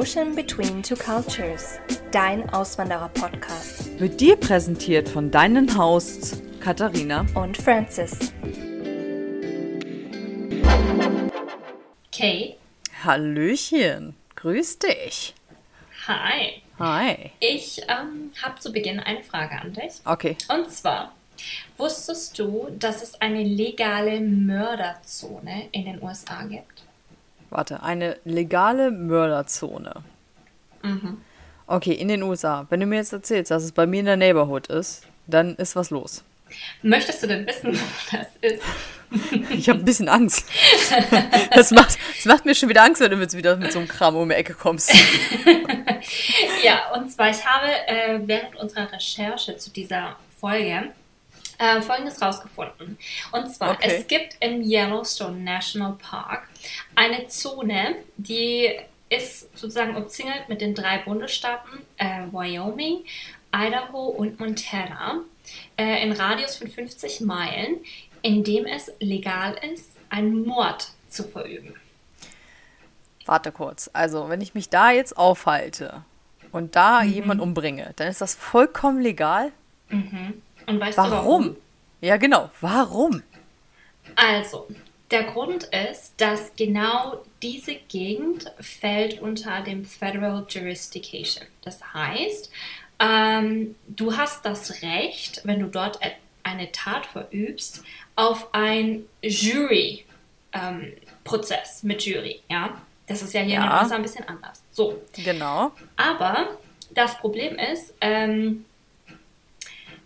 Ocean Between Two Cultures, dein Auswanderer-Podcast. Wird dir präsentiert von deinen Hosts Katharina und Francis. Kate. Hallöchen, grüß dich. Hi. Hi. Ich ähm, habe zu Beginn eine Frage an dich. Okay. Und zwar, wusstest du, dass es eine legale Mörderzone in den USA gibt? Warte, eine legale Mörderzone. Mhm. Okay, in den USA. Wenn du mir jetzt erzählst, dass es bei mir in der Neighborhood ist, dann ist was los. Möchtest du denn wissen, wo das ist? Ich habe ein bisschen Angst. Das macht, das macht mir schon wieder Angst, wenn du jetzt wieder mit so einem Kram um die Ecke kommst. ja, und zwar, ich habe äh, während unserer Recherche zu dieser Folge äh, Folgendes rausgefunden. Und zwar, Okay. es gibt im Yellowstone National Park eine Zone, die ist sozusagen umzingelt mit den drei Bundesstaaten äh, Wyoming, Idaho und Montana äh, in Radius von 50 Meilen, in dem es legal ist, einen Mord zu verüben. Warte kurz. Also, wenn ich mich da jetzt aufhalte und da jemand umbringe, dann ist das vollkommen legal. Und weißt du Warum? warum? Ja, genau. Warum? Also, der Grund ist, dass genau diese Gegend fällt unter dem Federal Jurisdiction. Das heißt, ähm, du hast das Recht, wenn du dort eine Tat verübst, auf ein Jury-Prozess mit Jury. Ja, das ist ja hier in den Ja. USA ein bisschen anders. So, Genau. aber das Problem ist, ähm,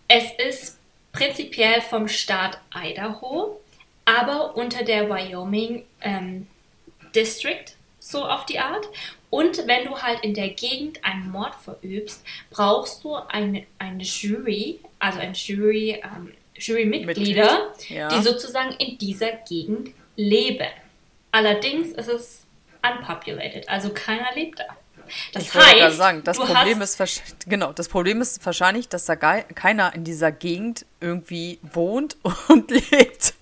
es ist prinzipiell vom Staat Idaho, aber unter der Wyoming ähm, District, so auf die Art. Und wenn du halt in der Gegend einen Mord verübst, brauchst du eine, eine Jury, also ein Jury, ähm, Jurymitglieder, Mitglied, ja. die sozusagen in dieser Gegend leben. Allerdings ist es unpopulated, also keiner lebt da. Das Ich heißt, sagen, das Problem ist genau, das Problem ist wahrscheinlich, dass da keiner in dieser Gegend irgendwie wohnt und lebt.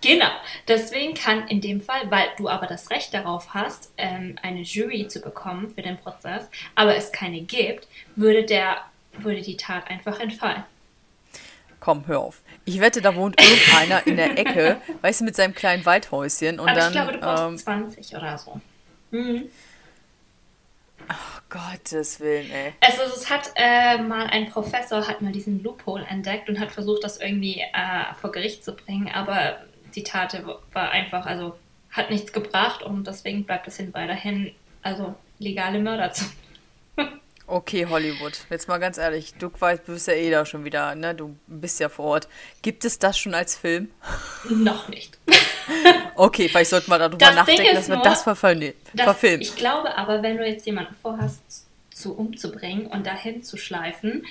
Genau, deswegen kann in dem Fall, weil du aber das Recht darauf hast, ähm, eine Jury zu bekommen für den Prozess, aber es keine gibt, würde, der, würde die Tat einfach entfallen. Komm, hör auf. Ich wette, da wohnt irgendeiner in der Ecke, weißt du, mit seinem kleinen Waldhäuschen und aber dann ich glaube, du brauchst ähm, 20 oder so. Gottes Willen, ey. Also es hat äh, mal ein Professor hat mal diesen Loophole entdeckt und hat versucht, das irgendwie äh, vor Gericht zu bringen, aber die Tat war einfach, also hat nichts gebracht und deswegen bleibt es hin weiterhin, also legale Mörder zu. Okay, Hollywood. Jetzt mal ganz ehrlich, du weißt, du bist ja eh da schon wieder, ne? Du bist ja vor Ort. Gibt es das schon als Film? Noch nicht. Okay, vielleicht sollten wir darüber Das nachdenken, dass wir nur, das verfilmen. Das. Ich glaube aber, wenn du jetzt jemanden vorhast, zu umzubringen und dahin zu schleifen,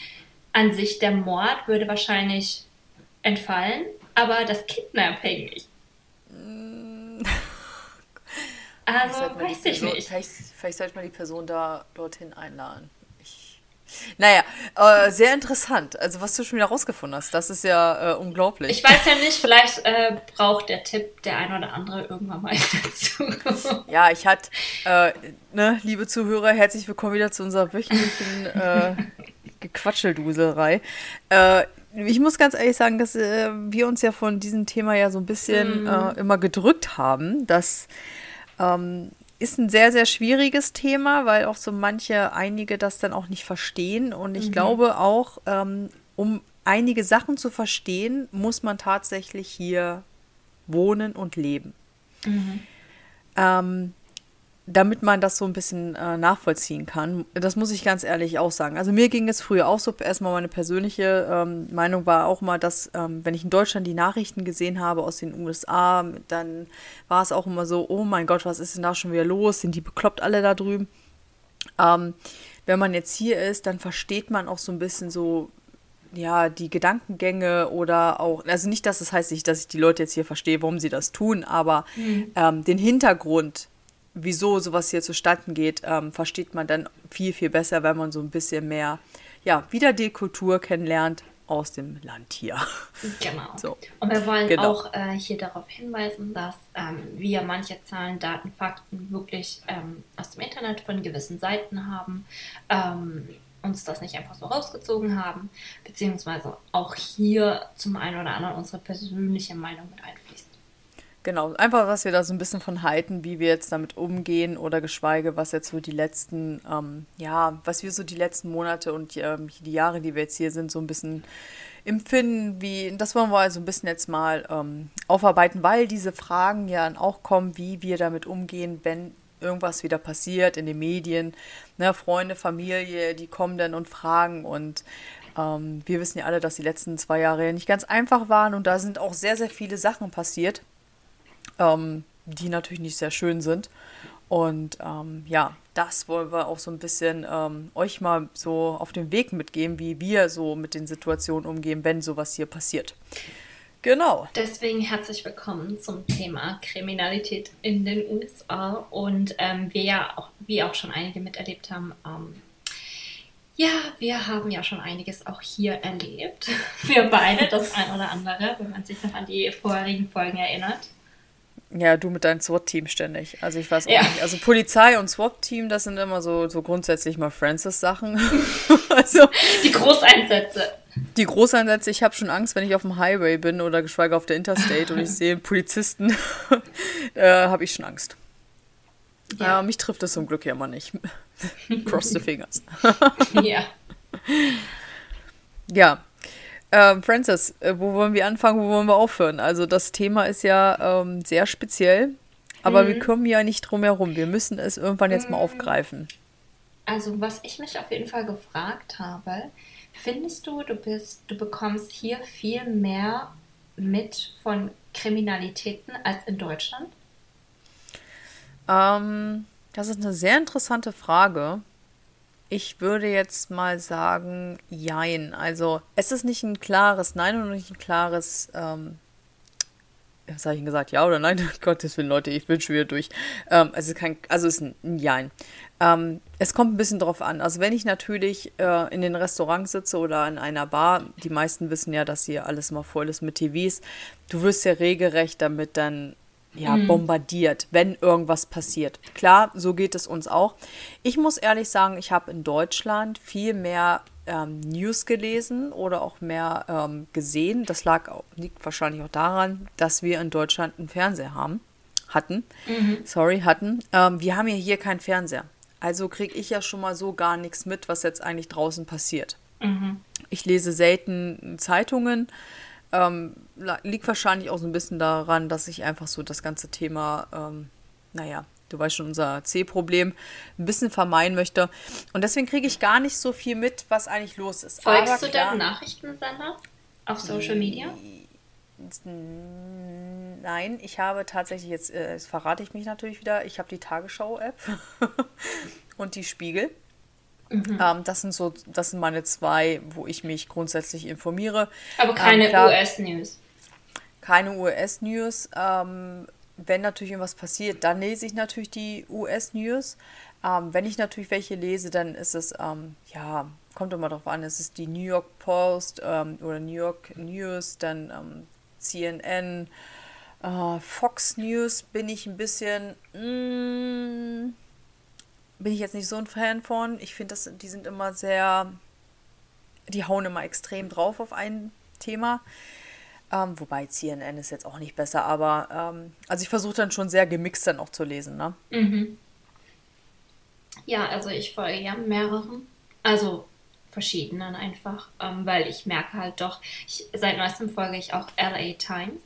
an sich der Mord würde wahrscheinlich entfallen, aber das Kidnapping nicht. Also, man die weiß ich Person- nicht. Vielleicht, vielleicht sollte man die Person da dorthin einladen. Naja, äh, sehr interessant. Also, was du schon wieder rausgefunden hast, das ist ja äh, unglaublich. Ich weiß ja nicht, vielleicht äh, braucht der Tipp der ein oder andere irgendwann mal dazu. Ja, ich hatte, äh, ne, liebe Zuhörer, herzlich willkommen wieder zu unserer wöchentlichen äh, Gequatschelduselei. Äh, ich muss ganz ehrlich sagen, dass äh, wir uns ja von diesem Thema ja so ein bisschen äh, immer gedrückt haben. Das ähm, ist ein sehr, sehr schwieriges Thema, weil auch so manche, einige das dann auch nicht verstehen. Und ich glaube auch, ähm, um einige Sachen zu verstehen, muss man tatsächlich hier wohnen und leben. Ähm, damit man das so ein bisschen äh, nachvollziehen kann. Das muss ich ganz ehrlich auch sagen. Also mir ging es früher auch so, erstmal meine persönliche ähm, Meinung war auch mal, dass ähm, wenn ich in Deutschland die Nachrichten gesehen habe aus den USA, dann war es auch immer so, oh mein Gott, was ist denn da schon wieder los? Sind die bekloppt alle da drüben? Ähm, wenn man jetzt hier ist, dann versteht man auch so ein bisschen so, ja, die Gedankengänge oder auch, also nicht, dass es heißt nicht, dass ich die Leute jetzt hier verstehe, warum sie das tun, aber ähm, den Hintergrund, wieso sowas hier zustande geht, ähm, versteht man dann viel, viel besser, wenn man so ein bisschen mehr, ja, wieder die Kultur kennenlernt aus dem Land hier. Genau. So. Und wir wollen genau. auch äh, hier darauf hinweisen, dass ähm, wir manche Zahlen, Daten, Fakten wirklich ähm, aus dem Internet von gewissen Seiten haben, ähm, uns das nicht einfach so rausgezogen haben, beziehungsweise auch hier zum einen oder anderen unsere persönliche Meinung mit einfließt. Genau, einfach, was wir da so ein bisschen von halten, wie wir jetzt damit umgehen oder geschweige, was jetzt so die letzten, ähm, ja, was wir so die letzten Monate und ähm, die Jahre, die wir jetzt hier sind, so ein bisschen empfinden, wie, das wollen wir also ein bisschen jetzt mal ähm, aufarbeiten, weil diese Fragen ja auch kommen, wie wir damit umgehen, wenn irgendwas wieder passiert in den Medien. Ne, Freunde, Familie, die kommen dann und fragen und ähm, wir wissen ja alle, dass die letzten zwei Jahre nicht ganz einfach waren und da sind auch sehr, sehr viele Sachen passiert ähm, die natürlich nicht sehr schön sind. Und ähm, ja, das wollen wir auch so ein bisschen ähm, euch mal so auf den Weg mitgeben, wie wir so mit den Situationen umgehen, wenn sowas hier passiert. Genau. Deswegen herzlich willkommen zum Thema Kriminalität in den USA. Und ähm, wir ja auch, wie auch schon einige miterlebt haben, ähm, ja, wir haben ja schon einiges auch hier erlebt. Wir beide, das ein oder andere, wenn man sich noch an die vorherigen Folgen erinnert. Ja, du mit deinem SWAT-Team ständig. Also ich weiß auch ja. nicht. Also Polizei und SWAT-Team, das sind immer so, so grundsätzlich mal Francis-Sachen. also, die Großeinsätze. Die Großeinsätze, ich habe schon Angst, wenn ich auf dem Highway bin oder geschweige auf der Interstate und ich sehe Polizisten, äh, habe ich schon Angst. Ja. Äh, mich trifft das zum Glück ja mal nicht. Cross the fingers. ja. Ja, ähm, Francis, äh, wo wollen wir anfangen, wo wollen wir aufhören? Also das Thema ist ja ähm, sehr speziell, aber mhm. wir kommen ja nicht drum herum. Wir müssen es irgendwann jetzt mal mhm. aufgreifen. Also was ich mich auf jeden Fall gefragt habe, findest du, du bist, du bekommst hier viel mehr mit von Kriminalitäten als in Deutschland? Ähm, das ist eine sehr interessante Frage. Ich würde jetzt mal sagen, jein. Also es ist nicht ein klares Nein und nicht ein klares, ähm, was habe ich denn gesagt, ja oder nein? Gottes Willen, Leute, ich bin schon wieder durch. Ähm, ist kein, also es ist ein Jein. Ähm, es kommt ein bisschen drauf an. Also wenn ich natürlich äh, in den Restaurants sitze oder in einer Bar, die meisten wissen ja, dass hier alles mal voll ist mit TVs, du wirst ja regelrecht damit dann ja, mhm. bombardiert, wenn irgendwas passiert. Klar, so geht es uns auch. Ich muss ehrlich sagen, ich habe in Deutschland viel mehr ähm, News gelesen oder auch mehr ähm, gesehen. Das lag liegt wahrscheinlich auch daran, dass wir in Deutschland einen Fernseher haben. Hatten. Mhm. Sorry, hatten. Ähm, wir haben ja hier keinen Fernseher. Also kriege ich ja schon mal so gar nichts mit, was jetzt eigentlich draußen passiert. Mhm. Ich lese selten Zeitungen. Ähm, liegt wahrscheinlich auch so ein bisschen daran, dass ich einfach so das ganze Thema, ähm, naja, du weißt schon, unser C-Problem ein bisschen vermeiden möchte. Und deswegen kriege ich gar nicht so viel mit, was eigentlich los ist. Folgst Aber du klar, deinem Nachrichtensender auf Social Media? Nein, ich habe tatsächlich jetzt, äh, jetzt verrate ich mich natürlich wieder, ich habe die Tagesschau-App und die Spiegel. Mhm. Ähm, das sind so, das sind meine zwei, wo ich mich grundsätzlich informiere. Aber keine ähm, US-News. Keine US-News. Ähm, wenn natürlich irgendwas passiert, dann lese ich natürlich die US-News. Ähm, wenn ich natürlich welche lese, dann ist es, ähm, ja, kommt immer darauf an, es ist die New York Post ähm, oder New York News, dann CNN, äh, Fox News bin ich ein bisschen, mm, bin ich jetzt nicht so ein Fan von. Ich finde, die sind immer sehr, die hauen immer extrem drauf auf ein Thema. Ähm, wobei CNN ist jetzt auch nicht besser, aber ähm, also ich versuche dann schon sehr gemixt dann auch zu lesen, ne? Mhm. Ja, also ich folge ja mehreren, also verschiedenen einfach, ähm, weil ich merke halt doch, ich, seit neuestem folge ich auch LA Times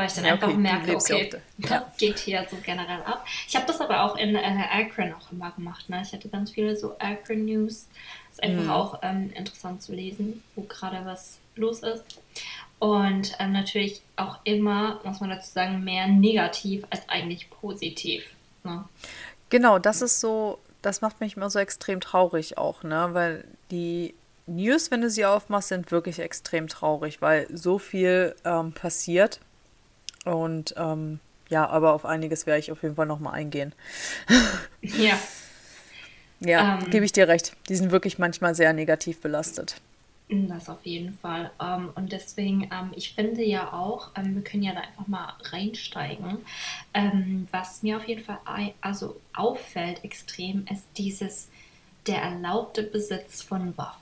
weil ich dann ja, okay, einfach merke, okay, das ja. geht hier so generell ab. Ich habe das aber auch in äh, Akron auch immer gemacht. Ne? Ich hatte ganz viele so Akron News. Ist einfach mhm. auch ähm, interessant zu lesen, wo gerade was los ist. Und ähm, natürlich auch immer, muss man dazu sagen, mehr negativ als eigentlich positiv. Ne? Genau, das ist so, das macht mich immer so extrem traurig auch, ne? Weil die News, wenn du sie aufmachst, sind wirklich extrem traurig, weil so viel ähm, passiert und ähm, ja, aber auf einiges werde ich auf jeden Fall nochmal eingehen. ja. Ja, ähm, gebe ich dir recht. Die sind wirklich manchmal sehr negativ belastet. Das auf jeden Fall. Ähm, und deswegen, ähm, ich finde ja auch, ähm, wir können ja da einfach mal reinsteigen. Was mir auf jeden Fall also auffällt extrem, ist dieses der erlaubte Besitz von Waffen.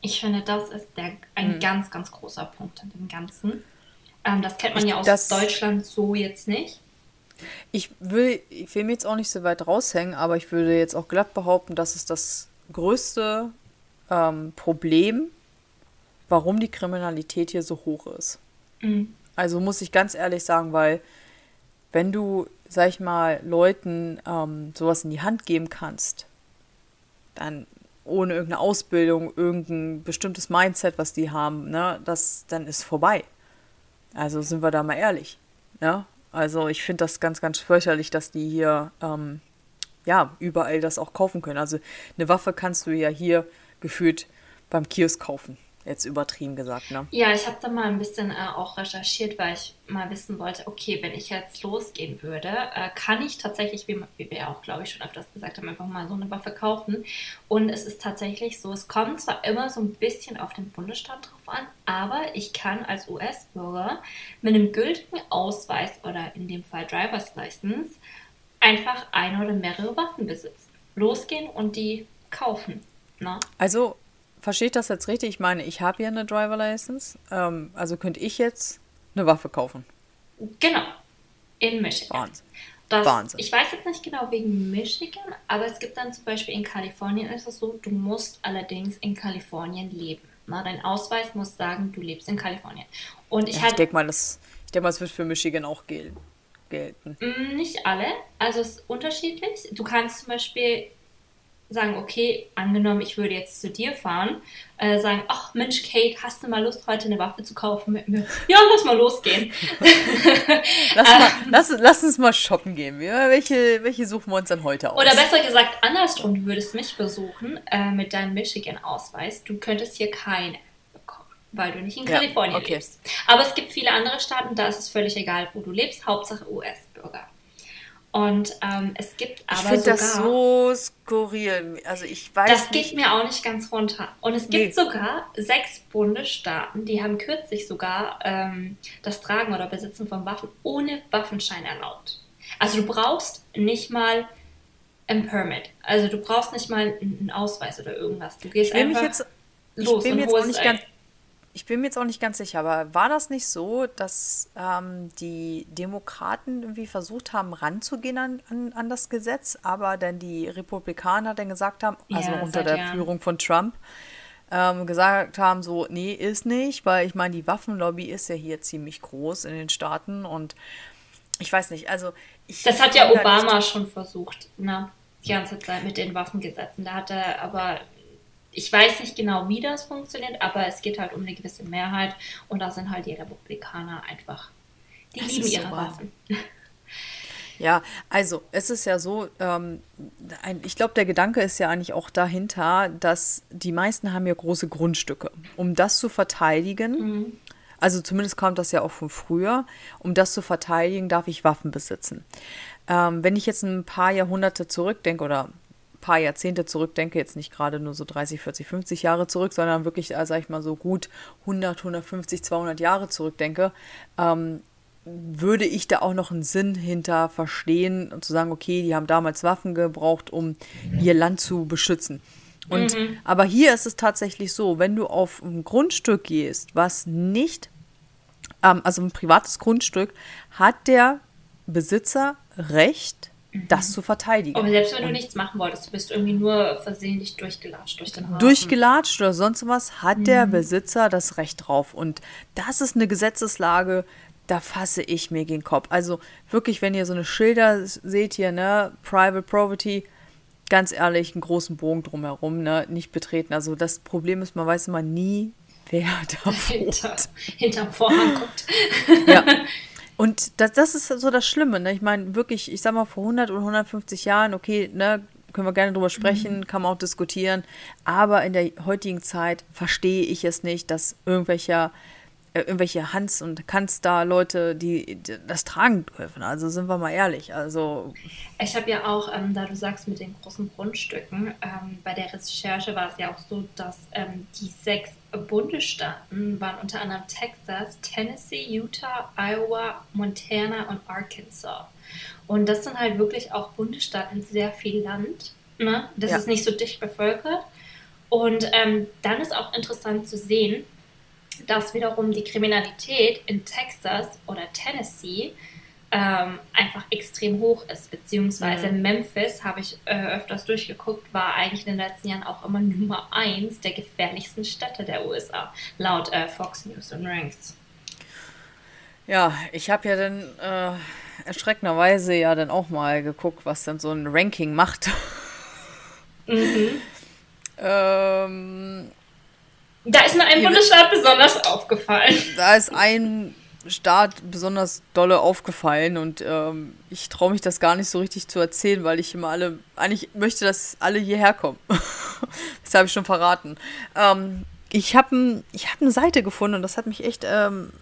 Ich finde, das ist der, ein mhm. ganz, ganz großer Punkt in dem Ganzen. Ähm, das kennt man ja aus das, Deutschland so jetzt nicht. Ich will, ich will mir jetzt auch nicht so weit raushängen, aber ich würde jetzt auch glatt behaupten, dass es das größte ähm, Problem warum die Kriminalität hier so hoch ist. Mhm. Also muss ich ganz ehrlich sagen, weil wenn du, sag ich mal, Leuten ähm, sowas in die Hand geben kannst, dann ohne irgendeine Ausbildung, irgendein bestimmtes Mindset, was die haben, ne, das, dann ist vorbei. Also sind wir da mal ehrlich. Ne? Also ich finde das ganz, ganz fürchterlich, dass die hier ähm, ja überall das auch kaufen können. Also eine Waffe kannst du ja hier gefühlt beim Kiosk kaufen. Jetzt übertrieben gesagt, ne? Ja, ich habe da mal ein bisschen äh, auch recherchiert, weil ich mal wissen wollte, okay, wenn ich jetzt losgehen würde, äh, kann ich tatsächlich, wie, wie wir auch, glaube ich, schon öfters gesagt haben, einfach mal so eine Waffe kaufen. Und es ist tatsächlich so, es kommt zwar immer so ein bisschen auf den Bundesstaat drauf an, aber ich kann als US-Bürger mit einem gültigen Ausweis oder in dem Fall Driver's License einfach eine oder mehrere Waffen besitzen. Losgehen und die kaufen. Ne? Also verstehe ich das jetzt richtig? Ich meine, ich habe ja eine Driver License. Ähm, also könnte ich jetzt eine Waffe kaufen. Genau. In Michigan. Wahnsinn. Das, Wahnsinn. Ich weiß jetzt nicht genau wegen Michigan, aber es gibt dann zum Beispiel in Kalifornien ist es so, du musst allerdings in Kalifornien leben. Na, dein Ausweis muss sagen, du lebst in Kalifornien. Und ich, ja, ich denke mal, das, ich denke mal, es wird für Michigan auch gelten. Mm, nicht alle, also es ist unterschiedlich. Du kannst zum Beispiel sagen, okay, angenommen, ich würde jetzt zu dir fahren, äh, sagen, ach Mensch, Kate, hast du mal Lust, heute eine Waffe zu kaufen mit mir? Ja, lass mal losgehen. lass, mal, lass, lass, uns mal shoppen gehen. Welche, welche suchen wir uns dann heute aus? Oder besser gesagt, andersrum, du würdest mich besuchen äh, mit deinem Michigan-Ausweis. Du könntest hier keine bekommen, weil du nicht in Kalifornien ja, okay. lebst. Aber es gibt viele andere Staaten, da ist es völlig egal, wo du lebst, Hauptsache US-Bürger. Und ähm, es gibt aber ich sogar. das so skurril. Also ich weiß Das nicht. geht mir auch nicht ganz runter. Und es gibt nee. sogar sechs Bundesstaaten, die haben kürzlich sogar ähm, das Tragen oder Besitzen von Waffen ohne Waffenschein erlaubt. Also du brauchst nicht mal ein Permit. Also du brauchst nicht mal einen Ausweis oder irgendwas. Du gehst einfach jetzt, los und holst ein. Ich bin mir jetzt auch nicht ganz sicher, aber war das nicht so, dass ähm, die Demokraten irgendwie versucht haben, ranzugehen an, an, an, das Gesetz, aber dann die Republikaner dann gesagt haben, also ja, unter der Jahren. Führung von Trump, ähm, gesagt haben, so, nee, ist nicht, weil ich meine, die Waffenlobby ist ja hier ziemlich groß in den Staaten und ich weiß nicht, also ich. Das hat ja Obama schon versucht, ne? Die ganze Zeit mit den Waffengesetzen. Da hat er aber ich weiß nicht genau, wie das funktioniert, aber es geht halt um eine gewisse Mehrheit und da sind halt die Republikaner einfach, die das lieben ihre so Waffen. Ja, also es ist ja so, ähm, ein, ich glaube, der Gedanke ist ja eigentlich auch dahinter, dass die meisten haben ja große Grundstücke. Um das zu verteidigen, mhm. also zumindest kommt das ja auch von früher, um das zu verteidigen, darf ich Waffen besitzen. Ähm, wenn ich jetzt ein paar Jahrhunderte zurückdenke oder paar Jahrzehnte zurückdenke, jetzt nicht gerade nur so 30, 40, 50 Jahre zurück, sondern wirklich, äh, sag ich mal, so gut 100, 150, 200 Jahre zurückdenke, ähm, würde ich da auch noch einen Sinn hinter verstehen und zu sagen, okay, die haben damals Waffen gebraucht, um ihr Land zu beschützen. Und mhm. aber hier ist es tatsächlich so, wenn du auf ein Grundstück gehst, was nicht, ähm, also ein privates Grundstück, hat der Besitzer Recht, das zu verteidigen. Aber selbst wenn du nichts machen wolltest, du bist irgendwie nur versehentlich durchgelatscht durch den Hafen. Durchgelatscht oder sonst was, hat mhm. der Besitzer das Recht drauf. Und das ist eine Gesetzeslage, da fasse ich mir gegen Kopf. Also wirklich, wenn ihr so eine Schilder seht hier, ne, Private Property, ganz ehrlich, einen großen Bogen drumherum, ne, nicht betreten. Also das Problem ist, man weiß immer nie, wer da Hinter, hinterm Vorhang guckt. Ja, Und das, das ist so das Schlimme. Ne? Ich meine, wirklich, ich sag mal, vor 100 oder 150 Jahren, okay, ne, können wir gerne drüber sprechen, mhm. kann man auch diskutieren. Aber in der heutigen Zeit verstehe ich es nicht, dass irgendwelcher irgendwelche Hans- und Kanstar-Leute, die, die, das tragen dürfen. Also sind wir mal ehrlich. Also ich habe ja auch, ähm, da du sagst mit den großen Grundstücken, ähm, bei der Recherche war es ja auch so, dass ähm, die sechs Bundesstaaten waren unter anderem Texas, Tennessee, Utah, Iowa, Montana und Arkansas. Und das sind halt wirklich auch Bundesstaaten sehr viel Land. Ne? Das ja. ist nicht so dicht bevölkert. Und ähm, dann ist auch interessant zu sehen, dass wiederum die Kriminalität in Texas oder Tennessee ähm, einfach extrem hoch ist, beziehungsweise mhm. Memphis, habe ich äh, öfters durchgeguckt, war eigentlich in den letzten Jahren auch immer Nummer eins der gefährlichsten Städte der USA, laut äh, Fox News und Ranks. Ja, ich habe ja dann äh, erschreckenderweise ja dann auch mal geguckt, was dann so ein Ranking macht. Mhm. ähm, da ist mir ein Bundesstaat besonders aufgefallen. Da ist ein Staat besonders dolle aufgefallen und ähm, ich traue mich das gar nicht so richtig zu erzählen, weil ich immer alle, eigentlich möchte, dass alle hierher kommen. das habe ich schon verraten. Ähm, ich habe ich hab eine Seite gefunden und das hat mich echt, ähm,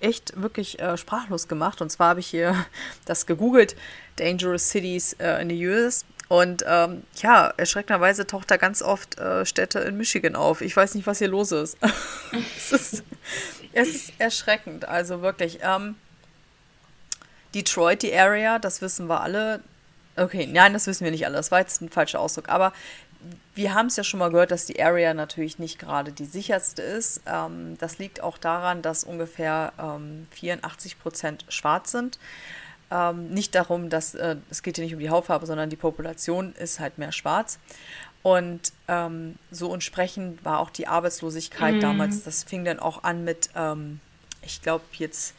echt wirklich äh, sprachlos gemacht. Und zwar habe ich hier das gegoogelt, Dangerous Cities äh, in the US. Und ähm, ja, erschreckenderweise taucht da ganz oft äh, Städte in Michigan auf. Ich weiß nicht, was hier los ist. es, ist es ist erschreckend, also wirklich. Ähm, Detroit, die Area, das wissen wir alle. Okay, nein, das wissen wir nicht alle. Das war jetzt ein falscher Ausdruck. Aber wir haben es ja schon mal gehört, dass die Area natürlich nicht gerade die sicherste ist. Ähm, das liegt auch daran, dass ungefähr ähm, 84 Prozent schwarz sind. Ähm, nicht darum, dass äh, es geht hier nicht um die Hautfarbe, sondern die Population ist halt mehr schwarz. Und ähm, so entsprechend war auch die Arbeitslosigkeit mhm. damals. Das fing dann auch an mit, ähm, ich glaube jetzt,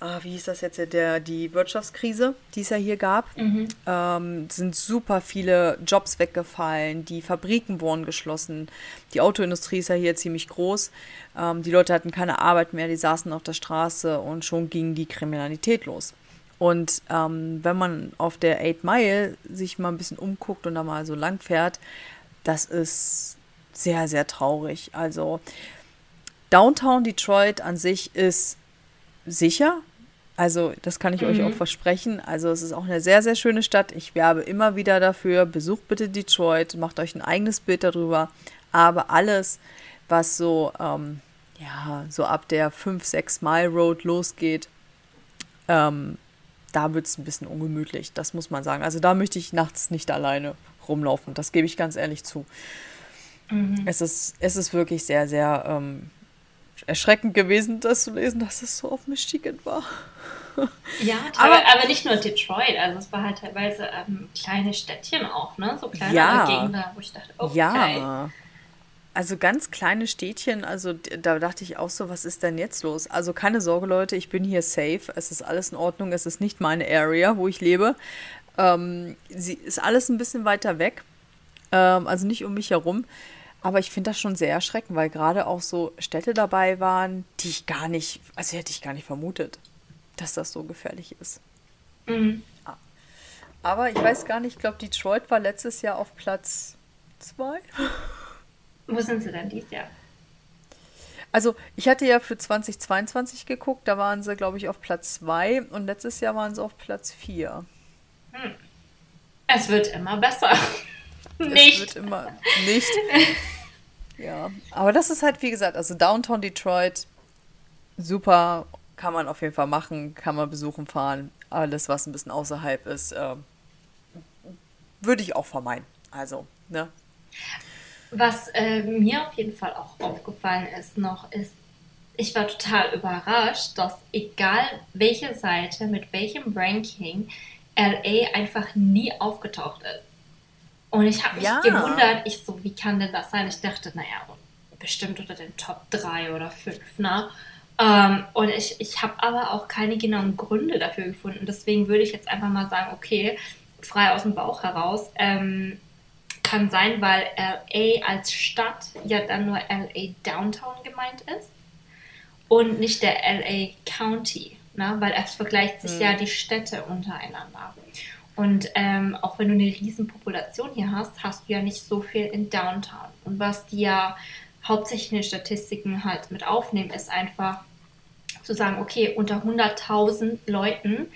äh, wie hieß das jetzt, der, die Wirtschaftskrise, die es ja hier gab. Mhm. Ähm, sind super viele Jobs weggefallen, die Fabriken wurden geschlossen, die Autoindustrie ist ja hier ziemlich groß. Ähm, die Leute hatten keine Arbeit mehr, die saßen auf der Straße und schon ging die Kriminalität los. Und ähm, wenn man auf der Eight Mile sich mal ein bisschen umguckt und da mal so lang fährt, das ist sehr, sehr traurig. Also Downtown Detroit an sich ist sicher. Also das kann ich mhm. euch auch versprechen. Also es ist auch eine sehr, sehr schöne Stadt. Ich werbe immer wieder dafür. Besucht bitte Detroit, macht euch ein eigenes Bild darüber. Aber alles, was so, ähm, ja, so ab der 5-6 Mile Road losgeht, ähm, da wird es ein bisschen ungemütlich, das muss man sagen. Also da möchte ich nachts nicht alleine rumlaufen, das gebe ich ganz ehrlich zu. Mhm. Es, ist, es ist wirklich sehr, sehr ähm, erschreckend gewesen, das zu lesen, dass es so auf Michigan war. Ja, aber, aber nicht nur Detroit, also es war halt teilweise ähm, kleine Städtchen auch, ne? So kleine ja, Gegenden, wo ich dachte, okay. Ja. Also ganz kleine Städtchen, also da dachte ich auch so, was ist denn jetzt los? Also keine Sorge, Leute, ich bin hier safe. Es ist alles in Ordnung. Es ist nicht meine Area, wo ich lebe. Ähm, sie ist alles ein bisschen weiter weg. Ähm, also nicht um mich herum. Aber ich finde das schon sehr erschreckend, weil gerade auch so Städte dabei waren, die ich gar nicht, also hätte ich gar nicht vermutet, dass das so gefährlich ist. Mhm. Aber ich weiß gar nicht, ich glaube, Detroit war letztes Jahr auf Platz zwei. Wo sind sie denn dieses Jahr? Also, ich hatte ja für 2022 geguckt, da waren sie, glaube ich, auf Platz 2 und letztes Jahr waren sie auf Platz 4. Hm. Es wird immer besser. nicht. Es wird immer nicht. ja, aber das ist halt, wie gesagt, also Downtown Detroit, super, kann man auf jeden Fall machen, kann man besuchen, fahren. Alles, was ein bisschen außerhalb ist, äh, würde ich auch vermeiden. Also, ne? Was äh, mir auf jeden Fall auch aufgefallen ist noch, ist, ich war total überrascht, dass egal welche Seite mit welchem Ranking LA einfach nie aufgetaucht ist. Und ich habe mich ja. gewundert, ich so, wie kann denn das sein? Ich dachte, naja, bestimmt unter den Top 3 oder 5, ne? Ähm, und ich, ich habe aber auch keine genauen Gründe dafür gefunden. Deswegen würde ich jetzt einfach mal sagen, okay, frei aus dem Bauch heraus, ähm, kann sein, weil LA als Stadt ja dann nur LA Downtown gemeint ist und nicht der LA County, ne? weil es vergleicht sich mhm. ja die Städte untereinander. Und ähm, auch wenn du eine riesen Population hier hast, hast du ja nicht so viel in Downtown. Und was die ja hauptsächlich in den Statistiken halt mit aufnehmen, ist einfach, zu sagen, okay, unter 100.000 Leuten,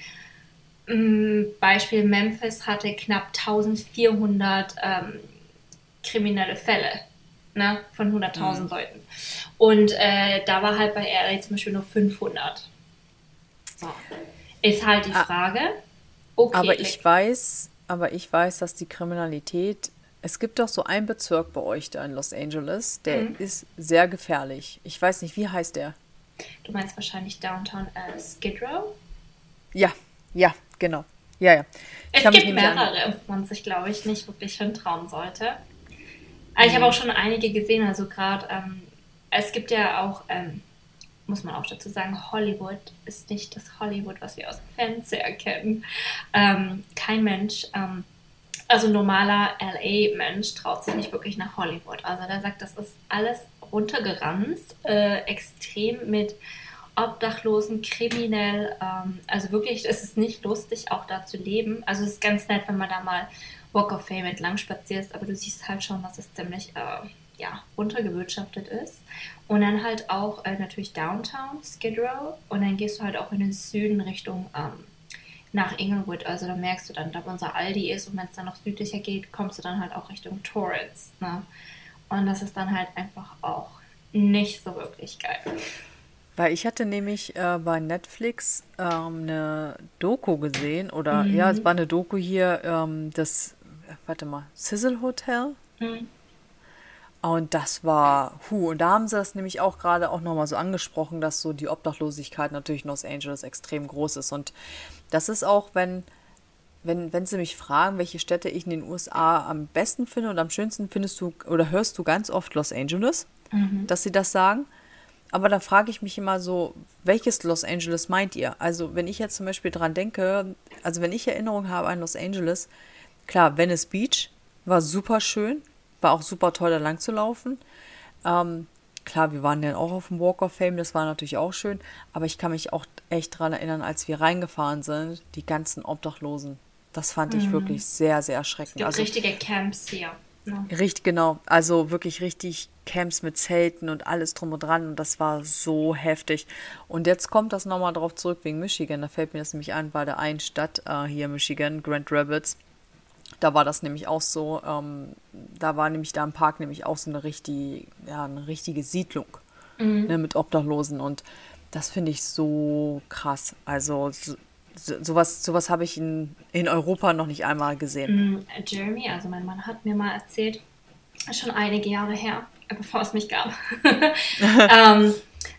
Beispiel Memphis hatte knapp 1400 ähm, kriminelle Fälle ne, von 100.000 mhm. Leuten. Und äh, da war halt bei LA zum Beispiel nur 500. So. Ist halt die ah. Frage. Okay, aber ich weiß, aber ich weiß, dass die Kriminalität es gibt doch so einen Bezirk bei euch da in Los Angeles, der mhm. ist sehr gefährlich. Ich weiß nicht, wie heißt der? Du meinst wahrscheinlich Downtown äh, Skid Row? Ja, ja, genau. Ja, ja. Ich es gibt mehrere, wo man sich, glaube ich, nicht wirklich hintrauen sollte. Aber ich habe mhm. auch schon einige gesehen, also gerade, ähm, es gibt ja auch, ähm, muss man auch dazu sagen, Hollywood ist nicht das Hollywood, was wir aus dem Fernseher kennen. Ähm, kein Mensch ähm, also normaler LA-Mensch traut sich nicht wirklich nach Hollywood. Also der sagt, das ist alles runtergeranzt, äh, extrem mit Obdachlosen, kriminell. Ähm, also wirklich, es ist nicht lustig, auch da zu leben. Also es ist ganz nett, wenn man da mal Walk of Fame entlang spazierst, aber du siehst halt schon, dass es ziemlich äh, ja, runtergewirtschaftet ist. Und dann halt auch äh, natürlich Downtown, Skid Row. Und dann gehst du halt auch in den Süden Richtung ähm, nach Inglewood. Also da merkst du dann, da unser Aldi ist und wenn es dann noch südlicher geht, kommst du dann halt auch Richtung Torrance. Ne? Und das ist dann halt einfach auch nicht so wirklich geil. Weil ich hatte nämlich äh, bei Netflix ähm, eine Doku gesehen, oder mhm. ja, es war eine Doku hier, ähm, das, warte mal, Sizzle Hotel. Mhm. Und das war, hu, und da haben sie das nämlich auch gerade auch nochmal so angesprochen, dass so die Obdachlosigkeit natürlich in Los Angeles extrem groß ist. Und das ist auch, wenn, wenn, wenn sie mich fragen, welche Städte ich in den USA am besten finde und am schönsten findest du oder hörst du ganz oft Los Angeles, mhm. dass sie das sagen. Aber da frage ich mich immer so, welches Los Angeles meint ihr? Also, wenn ich jetzt zum Beispiel dran denke, also wenn ich Erinnerung habe an Los Angeles, klar, Venice Beach war super schön, war auch super toll, da lang zu laufen. Ähm, Klar, wir waren dann auch auf dem Walk of Fame, das war natürlich auch schön, aber ich kann mich auch echt daran erinnern, als wir reingefahren sind, die ganzen Obdachlosen. Das fand ich mhm. wirklich sehr, sehr erschreckend. Es gibt also, richtige Camps hier. Ne? Richtig, genau. Also wirklich richtig Camps mit Zelten und alles drum und dran. Und das war so heftig. Und jetzt kommt das nochmal drauf zurück wegen Michigan. Da fällt mir das nämlich ein, bei der einen Stadt äh, hier in Michigan, Grand Rapids. Da war das nämlich auch so, ähm, da war nämlich da im Park nämlich auch so eine, richtig, ja, eine richtige Siedlung mhm. ne, mit Obdachlosen und das finde ich so krass. Also so, sowas, sowas habe ich in, in Europa noch nicht einmal gesehen. Mhm. Jeremy, also mein Mann hat mir mal erzählt, schon einige Jahre her, bevor es mich gab, ähm,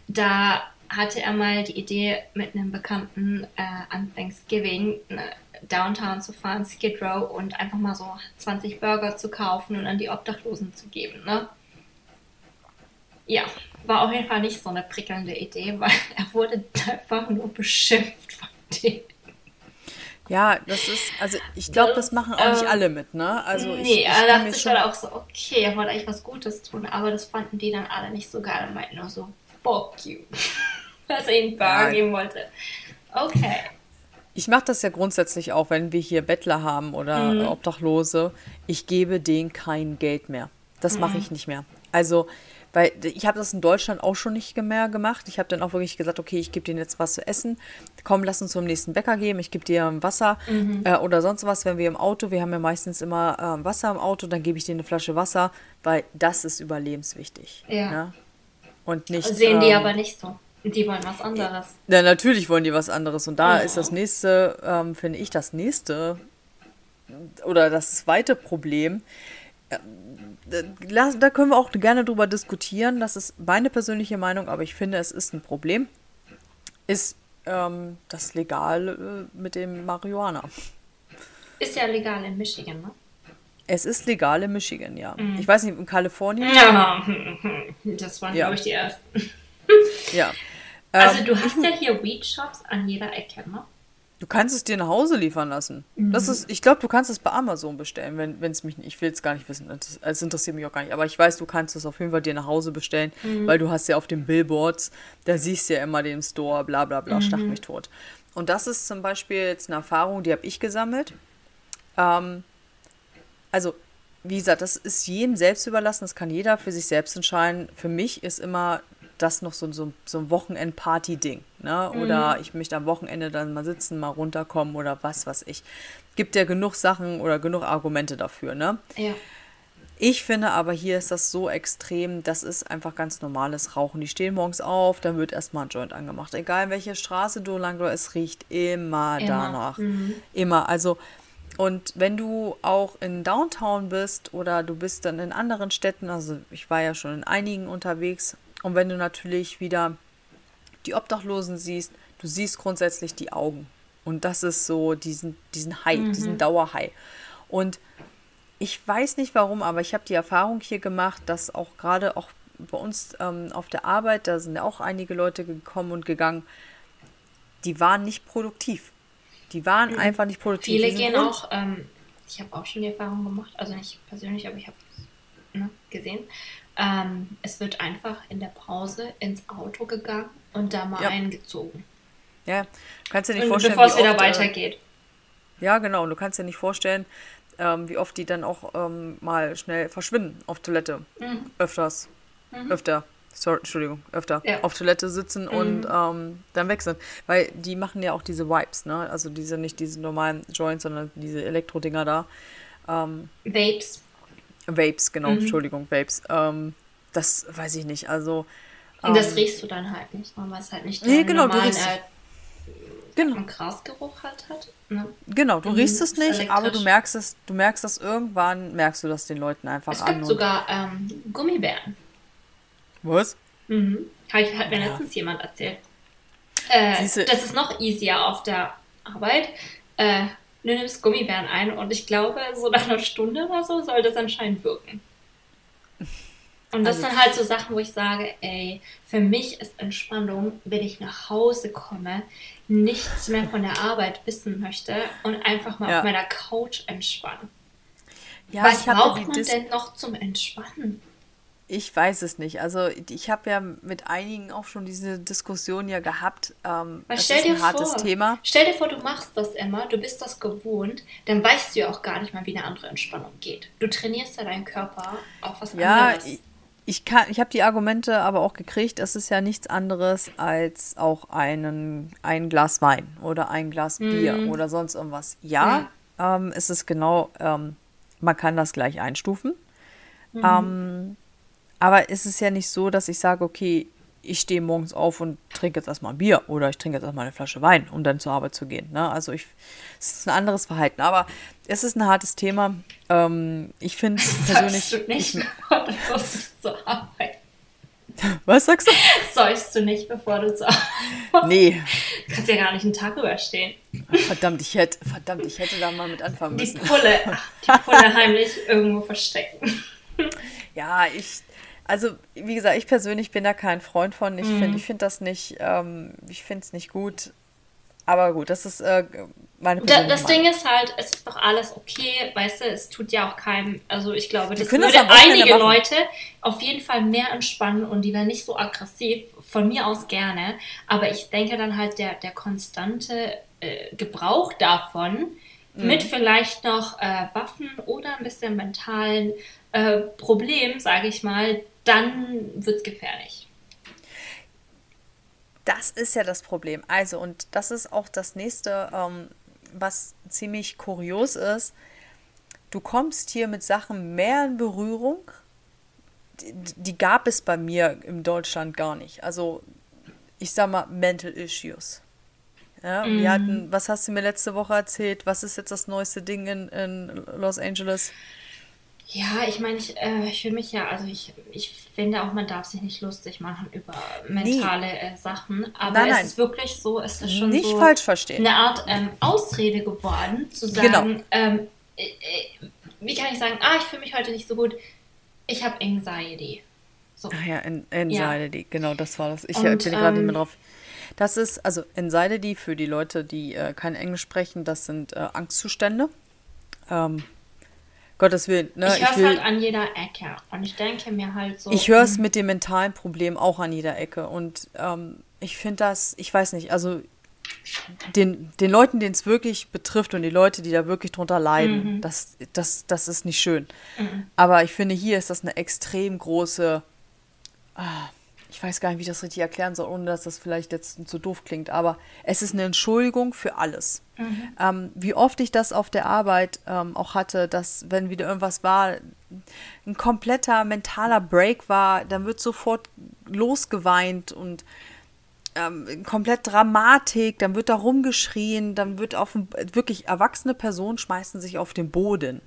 da hatte er mal die Idee mit einem Bekannten äh, an Thanksgiving eine Downtown zu fahren, Skid Row und einfach mal so 20 Burger zu kaufen und an die Obdachlosen zu geben, ne? Ja, war auf jeden Fall nicht so eine prickelnde Idee, weil er wurde einfach nur beschimpft von denen. Ja, das ist, also ich glaube, das, machen auch nicht äh, alle mit, ne? Also nee, ich, er dachte sich dann auch so, okay, er wollte eigentlich was Gutes tun, aber das fanden die dann alle nicht so geil und meinten nur so, fuck you. Dass er ihnen ja. geben wollte. Okay. Ich mache das ja grundsätzlich auch, wenn wir hier Bettler haben oder mhm. Obdachlose. Ich gebe denen kein Geld mehr. Das mhm. mache ich nicht mehr. Also, weil ich habe das in Deutschland auch schon nicht mehr gemacht. Ich habe dann auch wirklich gesagt, okay, ich gebe denen jetzt was zu essen. Komm, lass uns zum nächsten Bäcker gehen. Ich gebe dir Wasser mhm. äh, oder sonst was, wenn wir im Auto, wir haben ja meistens immer äh, Wasser im Auto, dann gebe ich denen eine Flasche Wasser, weil das ist überlebenswichtig. Ja. Ne? Und nicht. Sehen die ähm, aber nicht so. Die wollen was anderes. Ja, natürlich wollen die was anderes. Und da oh. ist das nächste, ähm, finde ich, das nächste oder das zweite Problem. Äh, da können wir auch gerne drüber diskutieren. Das ist meine persönliche Meinung, aber ich finde, es ist ein Problem. Ist ähm, das legal äh, mit dem Marihuana? Ist ja legal in Michigan, ne? Es ist legal in Michigan, ja. Mhm. Ich weiß nicht, in Kalifornien? Ja, das waren, ja. glaube ich, die ersten. ja. Also ähm, du hast ja hier Weed-Shops an jeder Ecke, ne? Du kannst es dir nach Hause liefern lassen. Mhm. Das ist, ich glaube, du kannst es bei Amazon bestellen, wenn es mich nicht, ich will es gar nicht wissen, es das interessiert mich auch gar nicht, aber ich weiß, du kannst es auf jeden Fall dir nach Hause bestellen, mhm. weil du hast ja auf den Billboards, da siehst du ja immer den Store, bla bla bla, mhm. stach mich tot. Und das ist zum Beispiel jetzt eine Erfahrung, die habe ich gesammelt. Ähm, also, wie gesagt, das ist jedem selbst überlassen, das kann jeder für sich selbst entscheiden. Für mich ist immer das noch so, so, so ein Wochenend-Party-Ding. Ne? Oder ich möchte am Wochenende dann mal sitzen, mal runterkommen oder was weiß ich. Gibt ja genug Sachen oder genug Argumente dafür. Ne? Ja. Ich finde aber hier ist das so extrem, das ist einfach ganz normales Rauchen. Die stehen morgens auf, dann wird erstmal ein Joint angemacht. Egal welche Straße du lang läufst, es riecht immer, Immer. danach. Mhm. Immer. Also, und wenn du auch in Downtown bist oder du bist dann in anderen Städten, also ich war ja schon in einigen unterwegs, und wenn du natürlich wieder die Obdachlosen siehst, du siehst grundsätzlich die Augen. Und das ist so diesen, diesen High, diesen Dauerhigh. Und ich weiß nicht warum, aber ich habe die Erfahrung hier gemacht, dass auch gerade auch bei uns ähm, auf der Arbeit, da sind ja auch einige Leute gekommen und gegangen, die waren nicht produktiv. Die waren einfach nicht produktiv. Viele gehen auch, ähm, ich habe auch schon die Erfahrung gemacht, also nicht persönlich, aber ich habe ne, gesehen. Ähm, es wird einfach in der Pause ins Auto gegangen und da mal Ja. eingezogen. Ja, kannst dir nicht Und vorstellen, bevor es wie wieder oft, äh, weitergeht. Ja, genau. Und du kannst dir nicht vorstellen, ähm, wie oft die dann auch ähm, mal schnell verschwinden auf Toilette. Öfters. Öfter. Sorry, Entschuldigung, öfter Ja. auf Toilette sitzen und ähm, dann weg sind. Weil die machen ja auch diese Wipes, ne? Also diese nicht diese normalen Joints, sondern diese Elektrodinger da. Vapes. Vapes, genau, Mhm. Entschuldigung, Vapes. Ähm, das weiß ich nicht. Also. Und das ähm, riechst du dann halt nicht, weil es halt nicht Nee, genau, du normalen riechst- äh, Genau. einen Grasgeruch halt hat. Ne? Genau, du riechst es nicht, aber du merkst es, du merkst das irgendwann, merkst du das den Leuten einfach Es an. gibt und- sogar ähm, Gummibären. Was? Mhm. Hat, hat mir Ja. letztens jemand erzählt. Äh, das ist noch easier auf der Arbeit. Äh, du nimmst Gummibären ein und ich glaube, so nach einer Stunde oder so soll das anscheinend wirken. Und das Also- sind halt so Sachen, wo ich sage, ey, für mich ist Entspannung, wenn ich nach Hause komme, nichts mehr von der Arbeit wissen möchte und einfach mal Ja. auf meiner Couch entspannen. Ja, Was braucht man Dis- denn noch zum Entspannen? Ich weiß es nicht. Also ich habe ja mit einigen auch schon diese Diskussion ja gehabt. Ähm, Weil das stell ist dir ein hartes vor, Thema. Stell dir vor, du machst das immer, du bist das gewohnt, dann weißt du ja auch gar nicht mal, wie eine andere Entspannung geht. Du trainierst ja deinen Körper auf was Ja, anderes. ich, ich kann, ich habe die Argumente aber auch gekriegt. Es ist ja nichts anderes als auch einen, ein Glas Wein oder ein Glas Bier oder sonst irgendwas. Ja, ähm, es ist genau, ähm, man kann das gleich einstufen. Ähm, aber es ist ja nicht so, dass ich sage, okay, ich stehe morgens auf und trinke jetzt erstmal ein Bier oder ich trinke jetzt erstmal eine Flasche Wein, um dann zur Arbeit zu gehen. Ne? Also ich, es ist ein anderes Verhalten. Aber es ist ein hartes Thema. Ähm, ich finde persönlich. Sollst du nicht, ich, bevor du zur Arbeit. was sagst du? Sollst du nicht, bevor du zur Arbeit Nee, Du kannst ja gar nicht einen Tag überstehen. verdammt, ich hätte, verdammt, ich hätte da mal mit anfangen Die müssen. Pulle, ach, die Pulle heimlich irgendwo verstecken. Ja, ich, also wie gesagt, ich persönlich bin da kein Freund von. Ich Mhm. finde, ich finde das nicht, ähm, ich finde es nicht gut. Aber gut, das ist äh, meine Da, das Meinung. Ding ist halt, es ist doch alles okay, weißt du, es tut ja auch keinem, also ich glaube, das können würde das einige machen. Leute auf jeden Fall mehr entspannen und die wären nicht so aggressiv, von mir aus gerne, aber ich denke dann halt, der, der konstante äh, Gebrauch davon Mhm. mit vielleicht noch äh, Waffen oder ein bisschen mentalen äh, Problem, sage ich mal, dann wird es gefährlich. Das ist ja das Problem. Also, und das ist auch das nächste, ähm, was ziemlich kurios ist. Du kommst hier mit Sachen mehr in Berührung. Die, die gab es bei mir in Deutschland gar nicht. Also, ich sag mal, Mental Issues. Ja, wir hatten, was hast du mir letzte Woche erzählt? Was ist jetzt das neueste Ding in, in Los Angeles? Ja, ich meine, ich, äh, ich will mich ja, also ich, ich finde auch, man darf sich nicht lustig machen über mentale äh, Sachen, aber Nein, es nein. ist wirklich so, es ist schon Nicht so falsch verstehen. eine Art ähm, Ausrede geworden, zu Genau. sagen, ähm, äh, äh, wie kann ich sagen, ah, ich fühle mich heute nicht so gut, ich habe Anxiety. So. Ach ja, An- Anxiety, genau, das war das. Ich Und, bin gerade nicht ähm, mehr drauf. Das ist, also Anxiety für die Leute, die äh, kein Englisch sprechen, das sind äh, Angstzustände. Ähm, Gottes Willen, ne? ich höre es will, halt an jeder Ecke und ich denke mir halt so, ich höre es mit dem mentalen Problem auch an jeder Ecke. Und ähm, ich finde das, ich weiß nicht, also den, den Leuten, denen es wirklich betrifft und die Leute, die da wirklich drunter leiden, das, das, das ist nicht schön. Aber ich finde, hier ist das eine extrem große, ah, ich weiß gar nicht, wie ich das richtig erklären soll, ohne dass das vielleicht jetzt so doof klingt, aber es ist eine Entschuldigung für alles. Mhm. Ähm, wie oft ich das auf der Arbeit ähm, auch hatte, dass wenn wieder irgendwas war, ein kompletter mentaler Break war, dann wird sofort losgeweint und ähm, komplett Dramatik, dann wird da rumgeschrien, dann wird auf wirklich erwachsene Personen schmeißen sich auf den Boden.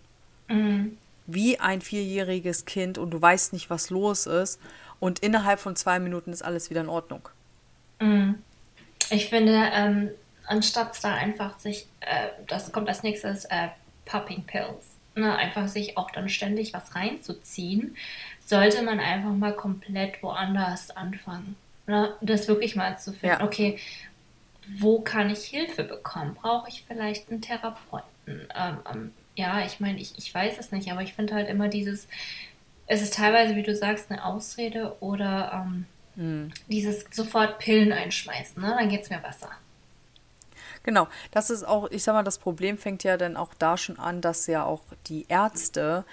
Mhm. Wie ein vierjähriges Kind und du weißt nicht, was los ist. Und innerhalb von zwei Minuten ist alles wieder in Ordnung. Mhm. Ich finde, ähm, anstatt da einfach sich, äh, das kommt als nächstes, äh, Popping Pills, ne, einfach sich auch dann ständig was reinzuziehen, sollte man einfach mal komplett woanders anfangen. Ne, das wirklich mal zu finden, ja. okay, wo kann ich Hilfe bekommen? Brauche ich vielleicht einen Therapeuten? Ähm, ähm, ja, ich meine, ich, ich weiß es nicht, aber ich finde halt immer dieses, es ist teilweise, wie du sagst, eine Ausrede oder ähm, hm. dieses sofort Pillen einschmeißen, ne? dann geht es mir besser. Genau, das ist auch, ich sag mal, das Problem fängt ja dann auch da schon an, dass ja auch die Ärzte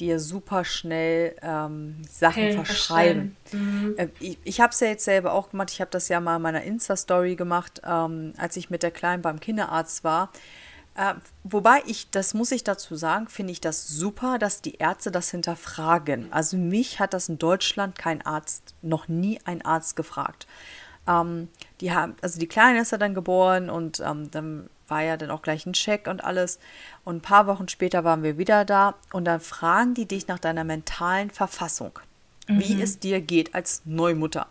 dir super schnell ähm, Sachen Pillen verschreiben. Mhm. Äh, ich ich habe es ja jetzt selber auch gemacht. Ich habe das ja mal in meiner Insta-Story gemacht, ähm, als ich mit der Kleinen beim Kinderarzt war. Äh, wobei ich, das muss ich dazu sagen, finde ich das super, dass die Ärzte das hinterfragen. Also mich hat das in Deutschland kein Arzt, noch nie ein Arzt gefragt. Ähm, die haben, also die Kleine ist ja dann geboren und ähm, dann war ja dann auch gleich ein Check und alles. Und ein paar Wochen später waren wir wieder da und dann fragen die dich nach deiner mentalen Verfassung, mhm. wie es dir geht als Neumutter.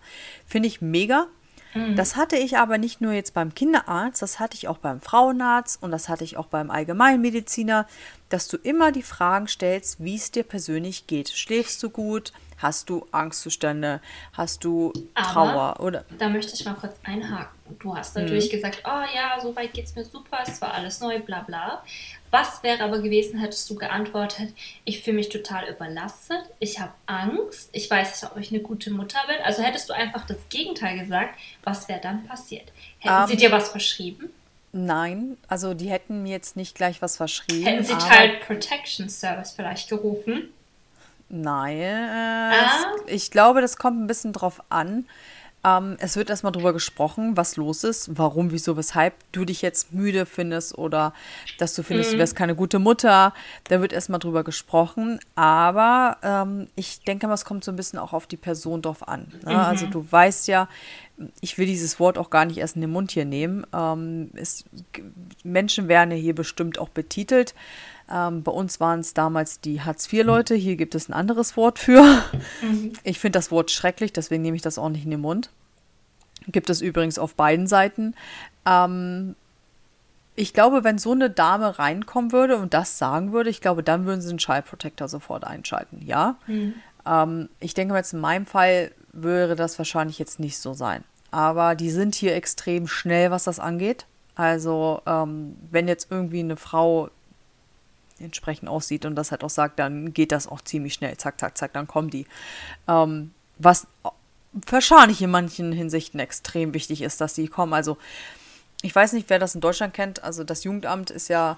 Finde ich mega, Mhm. Das hatte ich aber nicht nur jetzt beim Kinderarzt, das hatte ich auch beim Frauenarzt und das hatte ich auch beim Allgemeinmediziner, dass du immer die Fragen stellst, wie es dir persönlich geht. Schläfst du gut? Hast du Angstzustände? Hast du Trauer? Aber oder? Da möchte ich mal kurz einhaken. Du hast natürlich mhm. gesagt, oh ja, soweit geht es mir super, es war alles neu, bla bla. Was wäre aber gewesen, hättest du geantwortet, ich fühle mich total überlastet, ich habe Angst, ich weiß nicht, ob ich eine gute Mutter bin. Also hättest du einfach das Gegenteil gesagt, was wäre dann passiert? Hätten um, sie ähm, dir was verschrieben? Nein, also die hätten mir jetzt nicht gleich was verschrieben. Hätten sie Child Protection Service vielleicht gerufen? Nein, äh, ah. ich glaube, das kommt ein bisschen drauf an. Ähm, es wird erstmal darüber gesprochen, was los ist, warum, wieso, weshalb du dich jetzt müde findest oder dass du findest, mhm. du wärst keine gute Mutter. Da wird erstmal drüber gesprochen. Aber ähm, ich denke mal, es kommt so ein bisschen auch auf die Person drauf an. Ne? Mhm. Also du weißt ja, ich will dieses Wort auch gar nicht erst in den Mund hier nehmen. Ähm, es, Menschen werden ja hier bestimmt auch betitelt. Ähm, bei uns waren es damals die Hartz-IV-Leute. Hier gibt es ein anderes Wort für. Mhm. Ich finde das Wort schrecklich, deswegen nehme ich das auch nicht in den Mund. Gibt es übrigens auf beiden Seiten. Ähm, ich glaube, wenn so eine Dame reinkommen würde und das sagen würde, ich glaube, dann würden sie den Child Protector sofort einschalten, ja. Mhm. Ähm, ich denke mal jetzt in meinem Fall würde das wahrscheinlich jetzt nicht so sein. Aber die sind hier extrem schnell, was das angeht. Also, ähm, wenn jetzt irgendwie eine Frau entsprechend aussieht und das halt auch sagt, dann geht das auch ziemlich schnell. Zack, zack, zack, dann kommen die. Ähm, was wahrscheinlich in manchen Hinsichten extrem wichtig ist, dass die kommen. Also ich weiß nicht, wer das in Deutschland kennt. Also das Jugendamt ist ja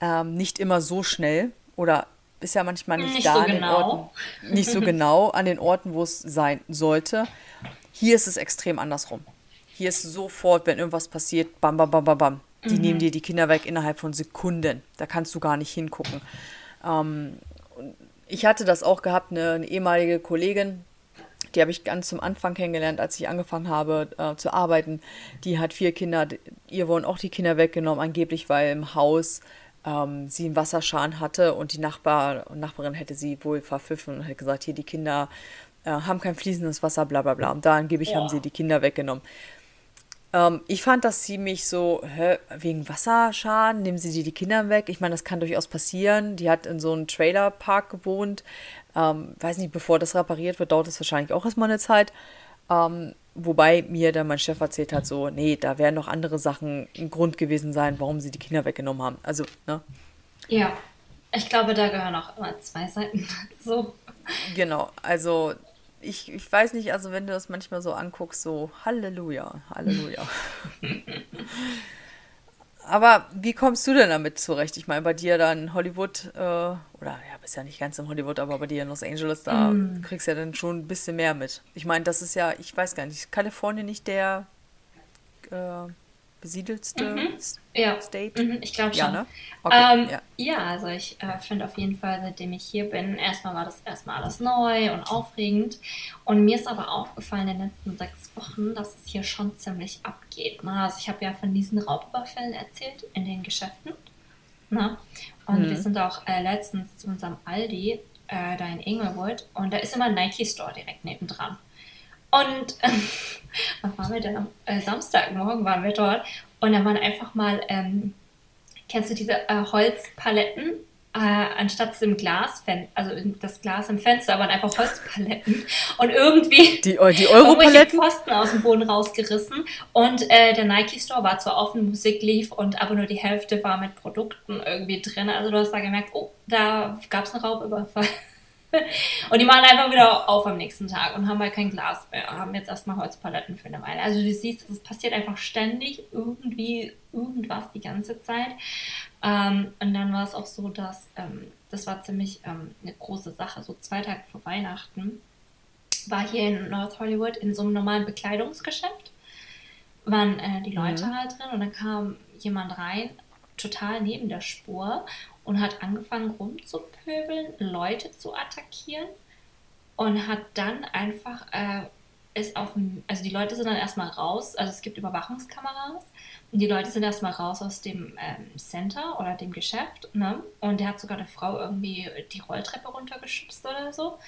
ähm, nicht immer so schnell oder ist ja manchmal nicht, nicht da so an genau. den Orten, nicht so genau an den Orten, wo es sein sollte. Hier ist es extrem andersrum. Hier ist sofort, wenn irgendwas passiert, bam, bam, bam, bam, bam. Die mhm. nehmen dir die Kinder weg innerhalb von Sekunden. Da kannst du gar nicht hingucken. Ähm, ich hatte das auch gehabt, eine, eine ehemalige Kollegin, die habe ich ganz zum Anfang kennengelernt, als ich angefangen habe äh, zu arbeiten. Die hat vier Kinder, ihr wurden auch die Kinder weggenommen, angeblich, weil im Haus ähm, sie einen Wasserschaden hatte und die Nachbar Nachbarin hätte sie wohl verpfiffen und hätte gesagt, hier die Kinder äh, haben kein fließendes Wasser, bla bla bla. Und da angeblich ja. haben sie die Kinder weggenommen. Ähm, ich fand das ziemlich so, hä, wegen Wasserschaden, nehmen sie dir die Kinder weg? Ich meine, das kann durchaus passieren. Die hat in so einem Trailerpark gewohnt. Ähm, weiß nicht, bevor das repariert wird, dauert es wahrscheinlich auch erstmal eine Zeit. Ähm, wobei mir dann mein Chef erzählt hat, so, nee, da werden noch andere Sachen ein Grund gewesen sein, warum sie die Kinder weggenommen haben. Also, ne? Ja, ich glaube, da gehören auch immer zwei Seiten dazu. Genau, also ich, ich weiß nicht, also wenn du das manchmal so anguckst, so Halleluja, Halleluja. Aber wie kommst du denn damit zurecht? Ich meine, bei dir dann Hollywood, äh, oder ja, bist ja nicht ganz im Hollywood, aber bei dir in Los Angeles, da mm. kriegst du ja dann schon ein bisschen mehr mit. Ich meine, das ist ja, ich weiß gar nicht, ist Kalifornien nicht der äh, besiedelste mhm. ja. State? Mhm, ich glaube schon. Ja, ne? okay, ähm, ja. ja. also ich äh, finde auf jeden Fall, seitdem ich hier bin, erstmal war das erstmal alles neu und aufregend. Und mir ist aber aufgefallen in den letzten sechs Wochen, dass es hier schon ziemlich abgeht. Ne? Also ich habe ja von diesen Raubüberfällen erzählt in den Geschäften. Ne? Und mhm. wir sind auch äh, letztens zu unserem Aldi äh, da in Inglewood und da ist immer ein Nike-Store direkt nebendran. Und was waren wir denn am äh, Samstagmorgen waren wir dort und da waren einfach mal, ähm, kennst du diese äh, Holzpaletten? Äh, anstatt im Glas, also das Glas im Fenster waren einfach Holzpaletten und irgendwie die, die Europaletten Pfosten aus dem Boden rausgerissen und äh, der Nike Store war zwar offen, Musik lief und aber nur die Hälfte war mit Produkten irgendwie drin. Also du hast da gemerkt, oh, da gab es einen Raubüberfall. Und die machen einfach wieder auf am nächsten Tag und haben halt kein Glas mehr, haben jetzt erstmal Holzpaletten für eine Weile. Also du siehst, es passiert einfach ständig irgendwie irgendwas die ganze Zeit. Ähm, und dann war es auch so, dass ähm, das war ziemlich ähm, eine große Sache. So zwei Tage vor Weihnachten war hier in North Hollywood in so einem normalen Bekleidungsgeschäft waren äh, die Leute mhm. halt drin und dann kam jemand rein, total neben der Spur und hat angefangen rumzupöbeln, Leute zu attackieren und hat dann einfach äh, ist auf also die Leute sind dann erstmal raus, also es gibt Überwachungskameras und die Leute sind erstmal raus aus dem ähm, Center oder dem Geschäft, ne? Und der hat sogar eine Frau irgendwie die Rolltreppe runtergeschubst oder so.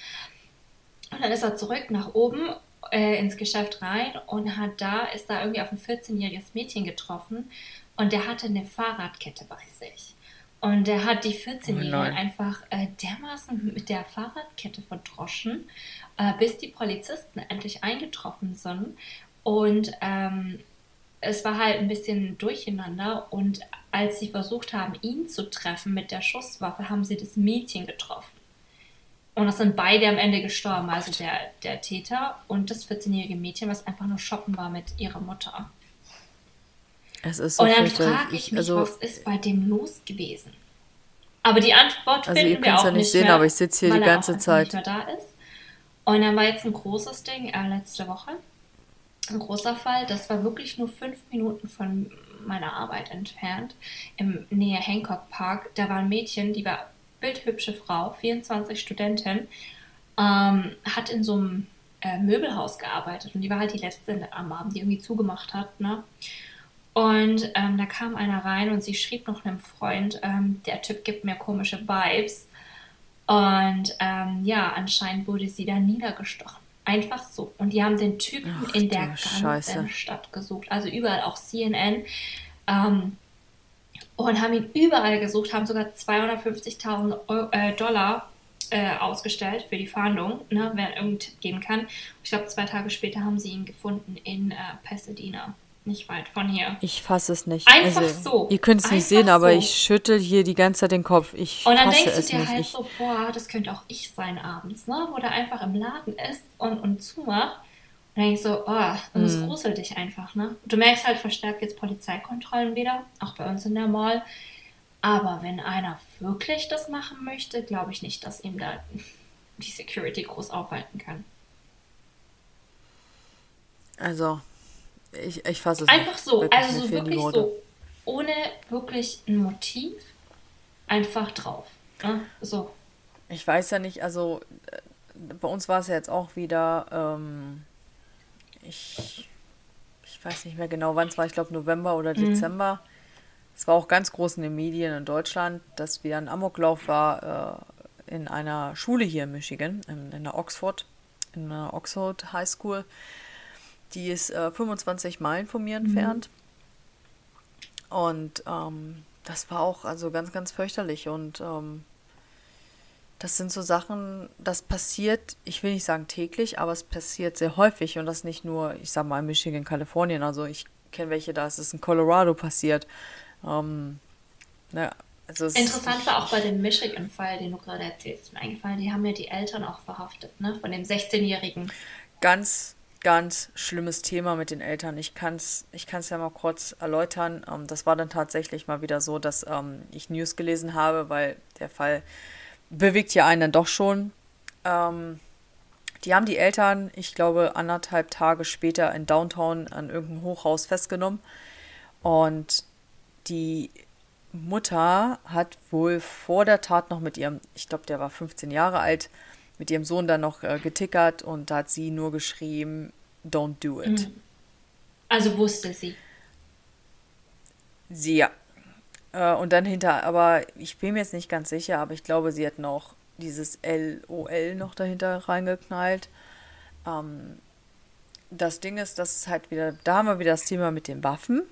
Und dann ist er zurück nach oben äh, ins Geschäft rein und hat da, ist da irgendwie auf ein 14-jähriges Mädchen getroffen und der hatte eine Fahrradkette bei sich. Und er hat die 14-Jährige oh einfach äh, dermaßen mit der Fahrradkette verdroschen, äh, bis die Polizisten endlich eingetroffen sind. Und ähm, es war halt ein bisschen durcheinander. Und als sie versucht haben, ihn zu treffen mit der Schusswaffe, haben sie das Mädchen getroffen. Und das sind beide am Ende gestorben, also der, der Täter und das 14-jährige Mädchen, was einfach nur shoppen war mit ihrer Mutter. Es ist so Und dann frage ich mich, also, was ist bei dem los gewesen? Aber die Antwort also finden wir auch ja nicht, sehen, mehr, aber ich sitze hier die ganze Zeit. Nicht mehr da ist. Und dann war jetzt ein großes Ding äh, letzte Woche. Ein großer Fall. Das war wirklich nur fünf Minuten von meiner Arbeit entfernt. Im Nähe Hancock Park. Da war ein Mädchen, die war bildhübsche Frau, 24 Studentin, ähm, hat in so einem äh, Möbelhaus gearbeitet und die war halt die letzte am Abend, die irgendwie zugemacht hat. Ne? Und ähm, da kam einer rein und sie schrieb noch einem Freund, ähm, der Typ gibt mir komische Vibes. Und ähm, ja, anscheinend wurde sie da niedergestochen. Einfach so. Und die haben den Typen Ach, in der ganzen Scheiße. Stadt gesucht. Also überall, auch CNN. Ähm, und haben ihn überall gesucht, haben sogar 250.000 äh, Dollar äh, ausgestellt für die Fahndung, ne, wer irgend geben kann. Ich glaube, zwei Tage später haben sie ihn gefunden in äh, Pasadena nicht weit von hier. Ich fasse es nicht. Einfach also, so. Ihr könnt es nicht sehen, so. aber ich schüttel hier die ganze Zeit den Kopf. Ich und dann denkst du dir nicht. halt ich so, boah, das könnte auch ich sein abends, ne? Wo der einfach im Laden ist und, und zumacht. Und dann denkst du, oh, das mm. gruselt dich einfach, ne? Du merkst halt verstärkt jetzt Polizeikontrollen wieder, auch bei uns in der Mall. Aber wenn einer wirklich das machen möchte, glaube ich nicht, dass ihm da die Security groß aufhalten kann. Also, ich, ich fasse es Einfach so, wirklich also so wirklich so, ohne wirklich ein Motiv, einfach drauf. Ja, so. Ich weiß ja nicht, also äh, bei uns war es ja jetzt auch wieder, ähm, ich, ich weiß nicht mehr genau, wann es war, ich glaube November oder mhm. Dezember. Es war auch ganz groß in den Medien in Deutschland, dass wieder ein Amoklauf war äh, in einer Schule hier in Michigan, in, in der Oxford, in der Oxford High School. Die ist äh, 25 Meilen von mir entfernt. Mhm. Und ähm, das war auch also ganz, ganz fürchterlich. Und ähm, das sind so Sachen, das passiert, ich will nicht sagen täglich, aber es passiert sehr häufig. Und das nicht nur, ich sag mal, in Michigan, Kalifornien. Also ich kenne welche, da ist es in Colorado passiert. Ähm, na, also Interessant war auch bei dem Michigan-Fall, den du gerade erzählst, mir eingefallen, die haben ja die Eltern auch verhaftet, ne? Von dem 16-Jährigen. Ganz ganz schlimmes Thema mit den Eltern. Ich kann es ich kann's ja mal kurz erläutern. Ähm, das war dann tatsächlich mal wieder so, dass ähm, ich News gelesen habe, weil der Fall bewegt ja einen dann doch schon. Ähm, die haben die Eltern, ich glaube, anderthalb Tage später in Downtown an irgendeinem Hochhaus festgenommen. Und die Mutter hat wohl vor der Tat noch mit ihrem, ich glaube, der war 15 Jahre alt, mit ihrem Sohn dann noch äh, getickert und da hat sie nur geschrieben, don't do it. Mhm. Also wusste sie. Sie, ja. Äh, und dann hinter, aber ich bin mir jetzt nicht ganz sicher, aber ich glaube, sie hat noch dieses LOL noch dahinter reingeknallt. Ähm, das Ding ist, dass es halt wieder, da haben wir wieder das Thema mit den Waffen.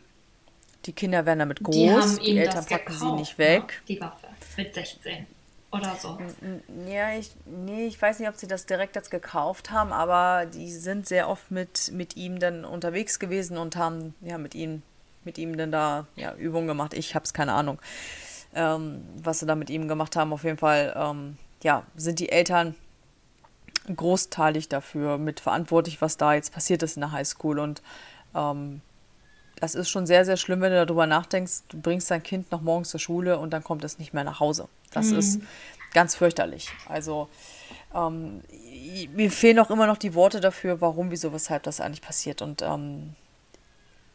Die Kinder werden damit groß, die, die Eltern packen gekauft, sie nicht weg. Ne? Die Waffe mit 16 oder so. Ja, ich, nee, ich weiß nicht, ob sie das direkt jetzt gekauft haben, aber die sind sehr oft mit, mit ihm dann unterwegs gewesen und haben ja mit ihm, mit ihm dann da ja, Übungen gemacht. Ich habe es keine Ahnung, ähm, was sie da mit ihm gemacht haben. Auf jeden Fall, ähm, ja, sind die Eltern großteilig dafür mitverantwortlich, was da jetzt passiert ist in der Highschool und ähm, das ist schon sehr, sehr schlimm, wenn du darüber nachdenkst, du bringst dein Kind noch morgens zur Schule und dann kommt es nicht mehr nach Hause. Das mhm. ist ganz fürchterlich. Also ähm, mir fehlen auch immer noch die Worte dafür, warum, wieso, weshalb das eigentlich passiert. Und ähm,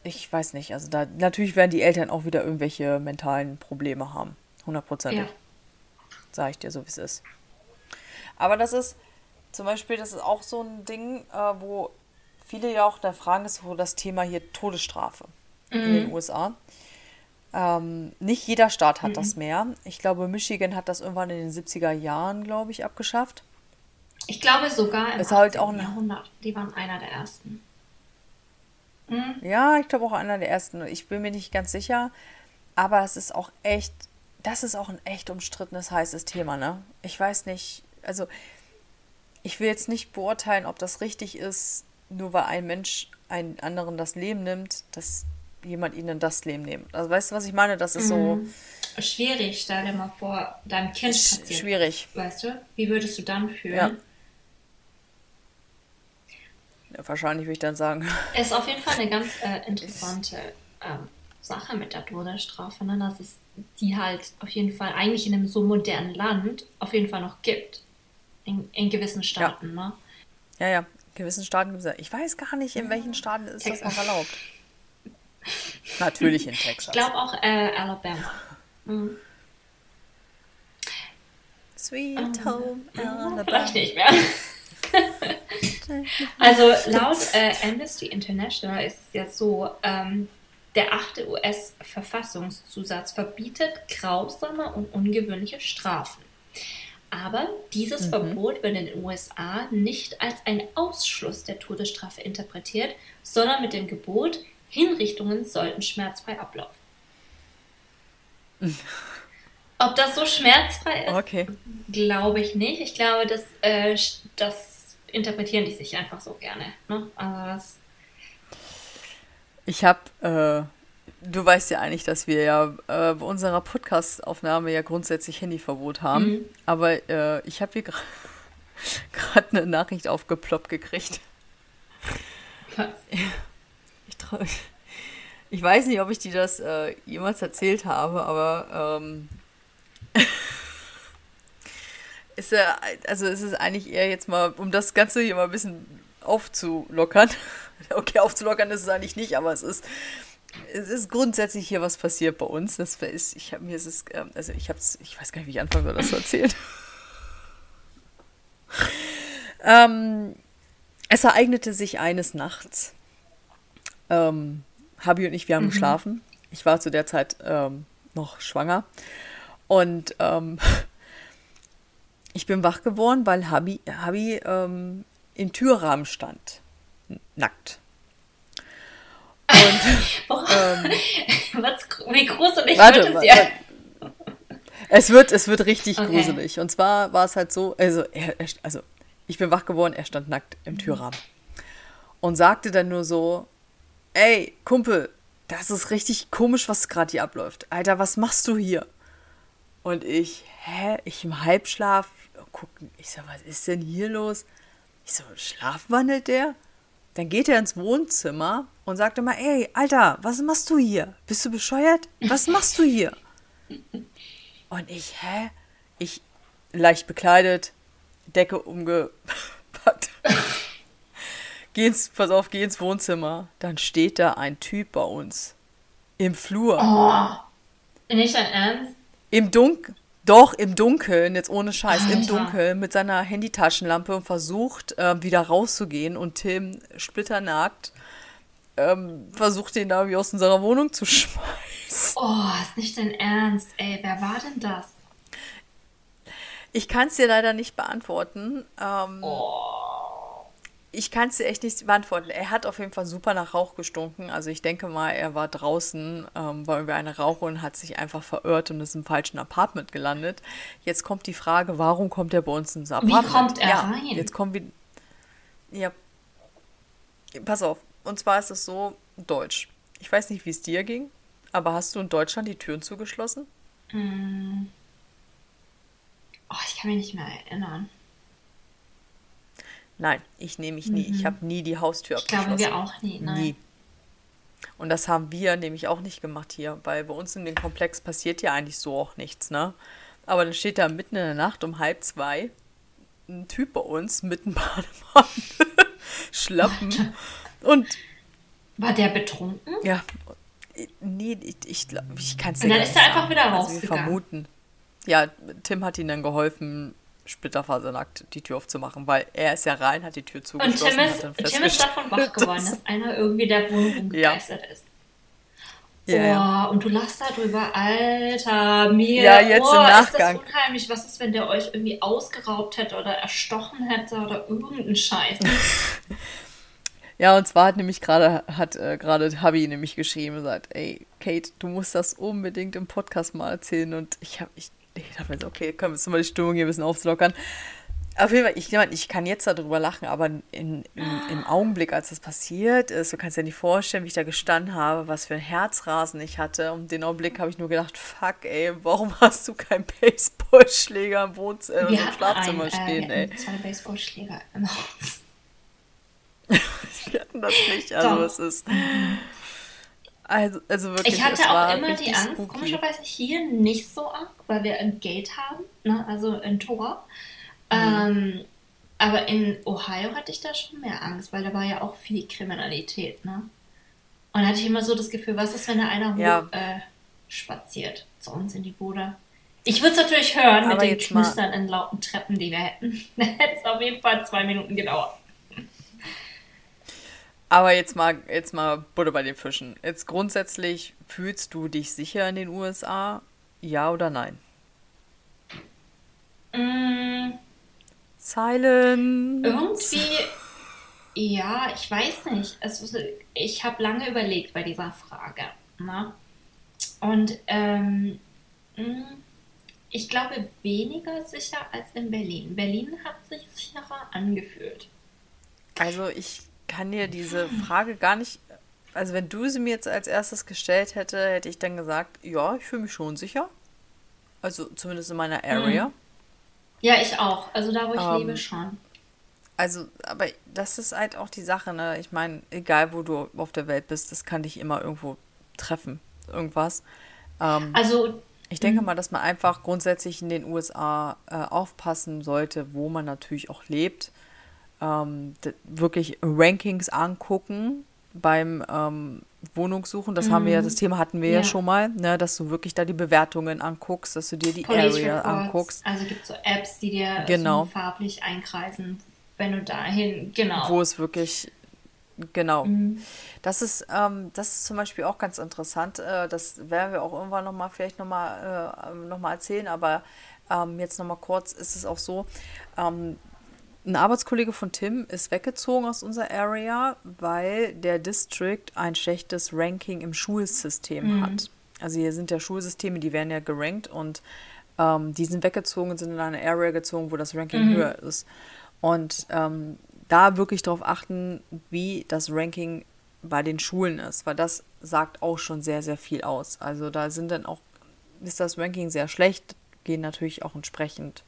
ich weiß nicht, also da natürlich werden die Eltern auch wieder irgendwelche mentalen Probleme haben. Hundertprozentig. Ja. Sag ich dir so, wie es ist. Aber das ist zum Beispiel, das ist auch so ein Ding, äh, wo viele ja auch da fragen, ist so das Thema hier Todesstrafe mhm. in den USA. Ähm, nicht jeder Staat hat mhm. das mehr. Ich glaube, Michigan hat das irgendwann in den 70er Jahren, glaube ich, abgeschafft. Ich glaube sogar im ist halt auch Jahrhundert. Die waren einer der ersten. Mhm. Ja, ich glaube auch einer der ersten. Ich bin mir nicht ganz sicher. Aber es ist auch echt, das ist auch ein echt umstrittenes, heißes Thema, ne? Ich weiß nicht, also ich will jetzt nicht beurteilen, ob das richtig ist, nur weil ein Mensch einen anderen das Leben nimmt, dass jemand ihnen das Leben nimmt. Also weißt du, was ich meine? Das ist so. Mhm. Schwierig, stell dir mal vor, deinem Kind passiert. Schwierig. Weißt du? Wie würdest du dann fühlen? Ja. ja wahrscheinlich würde ich dann sagen. Es ist auf jeden Fall eine ganz äh, interessante ähm, Sache mit der Todesstrafe, ne? dass es die halt auf jeden Fall eigentlich in einem so modernen Land auf jeden Fall noch gibt. In, in gewissen Staaten, ja. ne? Ja, ja gewissen Staaten gibt es Ich weiß gar nicht, in welchen Staaten ist Texas. das noch erlaubt. Natürlich in Texas. Ich glaube auch äh, Alabama. Mhm. Sweet um, Home Alabama. Vielleicht nicht mehr. also laut äh, Amnesty International ist es ja so, ähm, der achte US-Verfassungszusatz verbietet grausame und ungewöhnliche Strafen. Aber dieses mhm. Verbot wird in den USA nicht als ein Ausschluss der Todesstrafe interpretiert, sondern mit dem Gebot, Hinrichtungen sollten schmerzfrei ablaufen. Ob das so schmerzfrei ist, okay. glaube ich nicht. Ich glaube, das, äh, das interpretieren die sich einfach so gerne. Ne? Also ich habe äh, du weißt ja eigentlich, dass wir ja äh, bei unserer Podcast-Aufnahme ja grundsätzlich Handyverbot haben. Mhm. Aber äh, ich habe hier gerade eine Nachricht aufgeploppt gekriegt. Was? Ich, trau, ich weiß nicht, ob ich dir das äh, jemals erzählt habe, aber ähm, ist ja, also ist es eigentlich eher jetzt mal, um das Ganze hier mal ein bisschen aufzulockern. Okay, aufzulockern ist es eigentlich nicht, aber es ist es ist grundsätzlich hier was passiert bei uns. Das ist, ich habe mir ist es, ähm, also ich habe ich weiß gar nicht, wie ich anfangen soll, das zu erzählen. ähm, es ereignete sich eines Nachts. Ähm, Habi und ich, wir haben mhm. geschlafen. Ich war zu der Zeit ähm, noch schwanger. Und ähm, ich bin wach geworden, weil Habi, Habi ähm, im Türrahmen stand. Nackt. Und, ähm, Was, wie gruselig warte, wird es ja? Es wird, es wird richtig okay. gruselig. Und zwar war es halt so, also, er, also ich bin wach geworden, er stand nackt im mhm. Türrahmen. Und sagte dann nur so, ey, Kumpel, das ist richtig komisch, was gerade hier abläuft. Alter, was machst du hier? Und ich, hä? Ich im Halbschlaf gucken. Ich so, was ist denn hier los? Ich so, schlafwandelt der? Dann geht er ins Wohnzimmer und sagt immer, ey, Alter, was machst du hier? Bist du bescheuert? Was machst du hier? Und ich, hä? Ich leicht bekleidet, Decke umgepackt. Geh ins, pass auf, geh ins Wohnzimmer. Dann steht da ein Typ bei uns. Im Flur. Oh. Nicht dein Ernst? Im Dunkeln. Doch, im Dunkeln, jetzt ohne Scheiß, Alter. im Dunkeln mit seiner Handytaschenlampe und versucht, ähm, wieder rauszugehen und Tim splitternackt ähm, versucht, ihn da irgendwie aus unserer Wohnung zu schmeißen. Oh, ist nicht dein Ernst, ey. Wer war denn das? Ich kann es dir leider nicht beantworten. Ähm, Ich kann es dir echt nicht beantworten. Er hat auf jeden Fall super nach Rauch gestunken. Also ich denke mal, er war draußen, ähm, war über eine Raucherin, hat sich einfach verirrt und ist im falschen Apartment gelandet. Jetzt kommt die Frage, warum kommt er bei uns ins Apartment? kommt er ja, rein? Jetzt kommen wir. Ja. Pass auf. Und zwar ist es so, Deutsch. Ich weiß nicht, wie es dir ging, aber hast du in Deutschland die Türen zugeschlossen? Oh, ich kann mich nicht mehr erinnern. Nein, ich nehme mich nie. Ich habe nie die Haustür Mhm. Ich glaube, abgeschlossen. wir auch nie, nein. Nie. Und das haben wir nämlich auch nicht gemacht hier, weil bei uns in dem Komplex passiert ja eigentlich so auch nichts, ne? Aber dann steht da mitten in der Nacht um halb zwei ein Typ bei uns mit einem Bademann, Schlappen und War der betrunken? ja, nee, ich, ich, ich kann es Und dann ist er einfach wieder Also wir rausgegangen. vermuten. Ja, Tim hat ihm dann geholfen, splitterfasernackt die Tür aufzumachen, weil er ist ja rein, hat die Tür Und zugeschlossen Tim hat ist, dann Tim ist davon wach geworden, dass- einer irgendwie der Wohnung umgegeistert ist. Ja, ja. Oh, und du lachst darüber, Alter, mir. Ja, jetzt oh, im Nachgang. Ist das unheimlich. Was ist, wenn der euch irgendwie ausgeraubt hätte oder erstochen hätte oder irgendeinen Scheiß? Ja, und zwar hat nämlich gerade, hat äh, gerade Habi nämlich geschrieben und gesagt, ey, Kate, du musst das unbedingt im Podcast mal erzählen. Und ich habe, ich, ich dachte mir so, okay, können wir jetzt mal die Stimmung hier ein bisschen aufzulockern. Auf jeden Fall, ich, ich kann jetzt darüber lachen, aber in, in, im Augenblick, als das passiert ist, du kannst dir nicht vorstellen, wie ich da gestanden habe, was für ein Herzrasen ich hatte. Und den Augenblick habe ich nur gedacht, fuck, ey, warum hast du keinen Baseballschläger im Wohnzimmer, Wir im Schlafzimmer einen, stehen, äh, wir ey? zwei Baseballschläger im Haus. Wir hatten das nicht, also Doch. es ist... Also, also wirklich, Ich hatte auch immer die Angst, spooky. komischerweise hier nicht so arg, weil wir ein Gate haben, ne? also ein Tor. Mhm. Ähm, aber in Ohio hatte ich da schon mehr Angst, weil da war ja auch viel Kriminalität. Ne? Und da hatte ich immer so das Gefühl, was ist, wenn da einer hoch Ja. äh, spaziert zu uns in die Bude? Ich würde es natürlich hören mit Aber den jetzt mal- Knistern in lauten Treppen, die wir hätten. Da hätte es auf jeden Fall zwei Minuten gedauert. Aber jetzt mal, jetzt mal Butter bei den Fischen. Jetzt grundsätzlich fühlst du dich sicher in den USA? Ja oder nein? Mm, Silent. Irgendwie, ja, ich weiß nicht. Ist- ich habe lange überlegt bei dieser Frage. Ne? Und ähm, mh, ich glaube weniger sicher als in Berlin. Berlin hat sich sicherer angefühlt. Also ich kann dir diese Frage gar nicht. Also wenn du sie mir jetzt als erstes gestellt hätte, hätte ich dann gesagt, ja, ich fühle mich schon sicher. Also zumindest in meiner Area. Ja, ich auch. Also da, wo ich Ähm, lebe, schon. Also, aber das ist halt auch die Sache, ne? Ich meine, egal wo du auf der Welt bist, das kann dich immer irgendwo treffen. Irgendwas. Ähm, Also, Ich denke mal, dass man einfach grundsätzlich in den USA äh, aufpassen sollte, wo man natürlich auch lebt. Ähm, wirklich Rankings angucken beim ähm, Wohnungssuchen. Das haben wir ja, das Thema hatten wir ja, Ja. schon mal, ne, dass du wirklich da die Bewertungen anguckst, dass du dir die Police Area Reports. anguckst, Also gibt es so Apps, die dir Genau. so farblich einkreisen, wenn du dahin, genau. wo es wirklich genau. Mhm. Das ist, ähm, das ist zum Beispiel auch ganz interessant. Äh, das werden wir auch irgendwann nochmal, vielleicht nochmal äh, noch mal erzählen, aber ähm, jetzt nochmal kurz ist es auch so, ähm, ein Arbeitskollege von Tim ist weggezogen aus unserer Area, weil der District ein schlechtes Ranking im Schulsystem hat. Also hier sind ja Schulsysteme, die werden ja gerankt und ähm, die sind weggezogen sind in eine Area gezogen, wo das Ranking höher ist. Und ähm, da wirklich darauf achten, wie das Ranking bei den Schulen ist, weil das sagt auch schon sehr, sehr viel aus. Also da sind dann auch, ist das Ranking sehr schlecht, gehen natürlich auch entsprechend,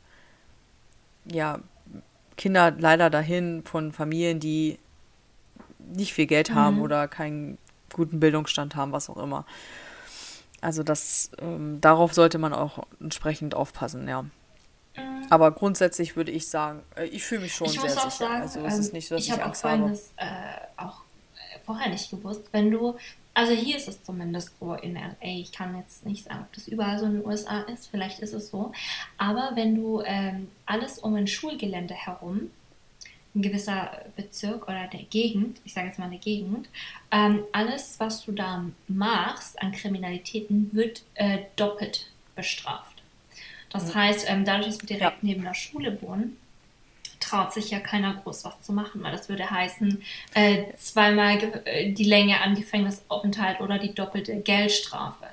ja, Kinder leider dahin von Familien, die nicht viel Geld haben oder keinen guten Bildungsstand haben, was auch immer. Also das, ähm, darauf sollte man auch entsprechend aufpassen, ja. Aber grundsätzlich würde ich sagen, äh, ich fühle mich schon Ich sehr auch sicher. sagen, also es ist ähm, nicht so, dass ich ich, habe auch Angst habe. Folgendes äh, auch äh, vorher nicht gewusst. Wenn du, also hier ist es zumindest so in LA, ich kann jetzt nicht sagen, ob das überall so in den USA ist, vielleicht ist es so, aber wenn du ähm, alles um ein Schulgelände herum, ein gewisser Bezirk oder der Gegend, ich sage jetzt mal eine Gegend, ähm, alles, was du da machst an Kriminalitäten, wird äh, doppelt bestraft. Das heißt, ähm, dadurch, dass wir direkt Ja. neben der Schule wohnen, traut sich ja keiner groß was zu machen, weil das würde heißen, äh, zweimal äh, die Länge an Gefängnisaufenthalt oder die doppelte Geldstrafe.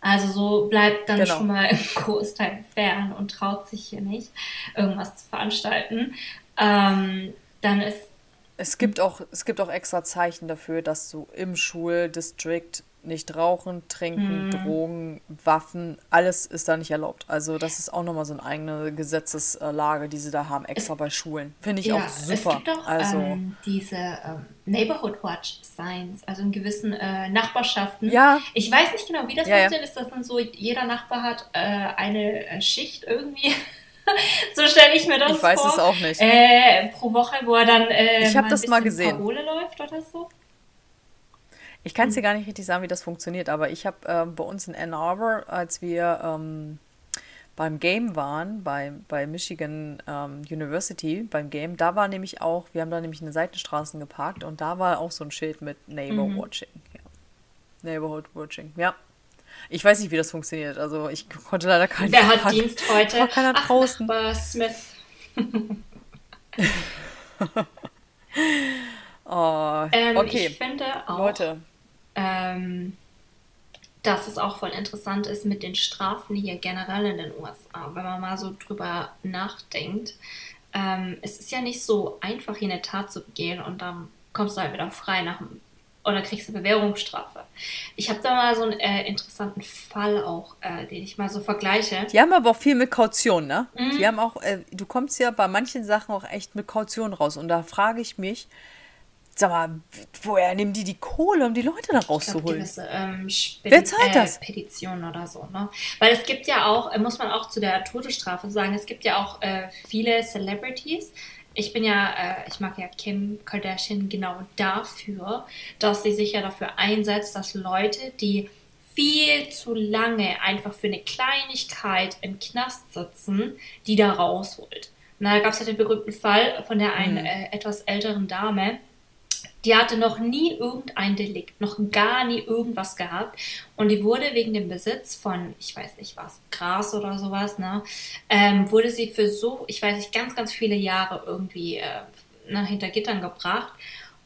Also so bleibt dann Genau. schon mal im Großteil fern und traut sich hier nicht, irgendwas zu veranstalten. Ähm, dann ist Es gibt auch, es gibt auch extra Zeichen dafür, dass du im Schuldistrikt nicht rauchen, trinken, Drogen, Waffen, alles ist da nicht erlaubt. Also das ist auch nochmal so eine eigene Gesetzeslage, die sie da haben, extra bei Schulen. Finde ich auch super. Es gibt auch also ähm, diese ähm, Neighborhood Watch Signs, also in gewissen äh, Nachbarschaften. Ja. Ich weiß nicht genau, wie das Ja, ja. funktioniert. Ist das dann so, jeder Nachbar hat äh, eine äh, Schicht irgendwie? so stelle ich mir das Ich weiß vor. es auch nicht. Äh, pro Woche, wo er dann äh, Ich ein das mal gesehen. Parole läuft oder so. Ich kann es dir gar nicht richtig sagen, wie das funktioniert, aber ich habe ähm, bei uns in Ann Arbor, als wir ähm, beim Game waren, bei, bei Michigan ähm, University, beim Game, da war nämlich auch, wir haben da nämlich in den Seitenstraßen geparkt und da war auch so ein Schild mit Neighbor Mhm. Watching. Ja. Neighborhood Watching, ja. Ich weiß nicht, wie das funktioniert. Also ich konnte leider keinen Wer hat fragen. Dienst heute? War keiner Ach, draußen. Nachbar Smith. Oh, Ähm, okay, Ich finde auch, Leute. Ähm, dass es auch voll interessant ist mit den Strafen hier generell in den USA, wenn man mal so drüber nachdenkt. Ähm, es ist ja nicht so einfach, hier eine Tat zu begehen und dann kommst du halt wieder frei nach dem, oder kriegst eine Bewährungsstrafe. Ich habe da mal so einen äh, interessanten Fall auch, äh, den ich mal so vergleiche. Die haben aber auch viel mit Kaution, ne? Mhm. Die haben auch, äh, du kommst ja bei manchen Sachen auch echt mit Kaution raus. Und da frage ich mich, sag mal, woher nehmen die die Kohle, um die Leute da Ich rauszuholen? gewisse ähm, Spedi- Wer zahlt das? Petitionen oder so. Ne? Weil es gibt ja auch, äh, muss man auch zu der Todesstrafe sagen, es gibt ja auch äh, viele Celebrities. Ich bin ja, äh, ich mag ja Kim Kardashian genau dafür, dass sie sich ja dafür einsetzt, dass Leute, die viel zu lange einfach für eine Kleinigkeit im Knast sitzen, die da rausholt. Na, da gab es ja den berühmten Fall von der einen äh, etwas älteren Dame, die hatte noch nie irgendein Delikt, noch gar nie irgendwas gehabt. Und die wurde wegen dem Besitz von, ich weiß nicht was, Gras oder sowas, ne, ähm, wurde sie für so, ich weiß nicht, ganz, ganz viele Jahre irgendwie äh, ne, hinter Gittern gebracht.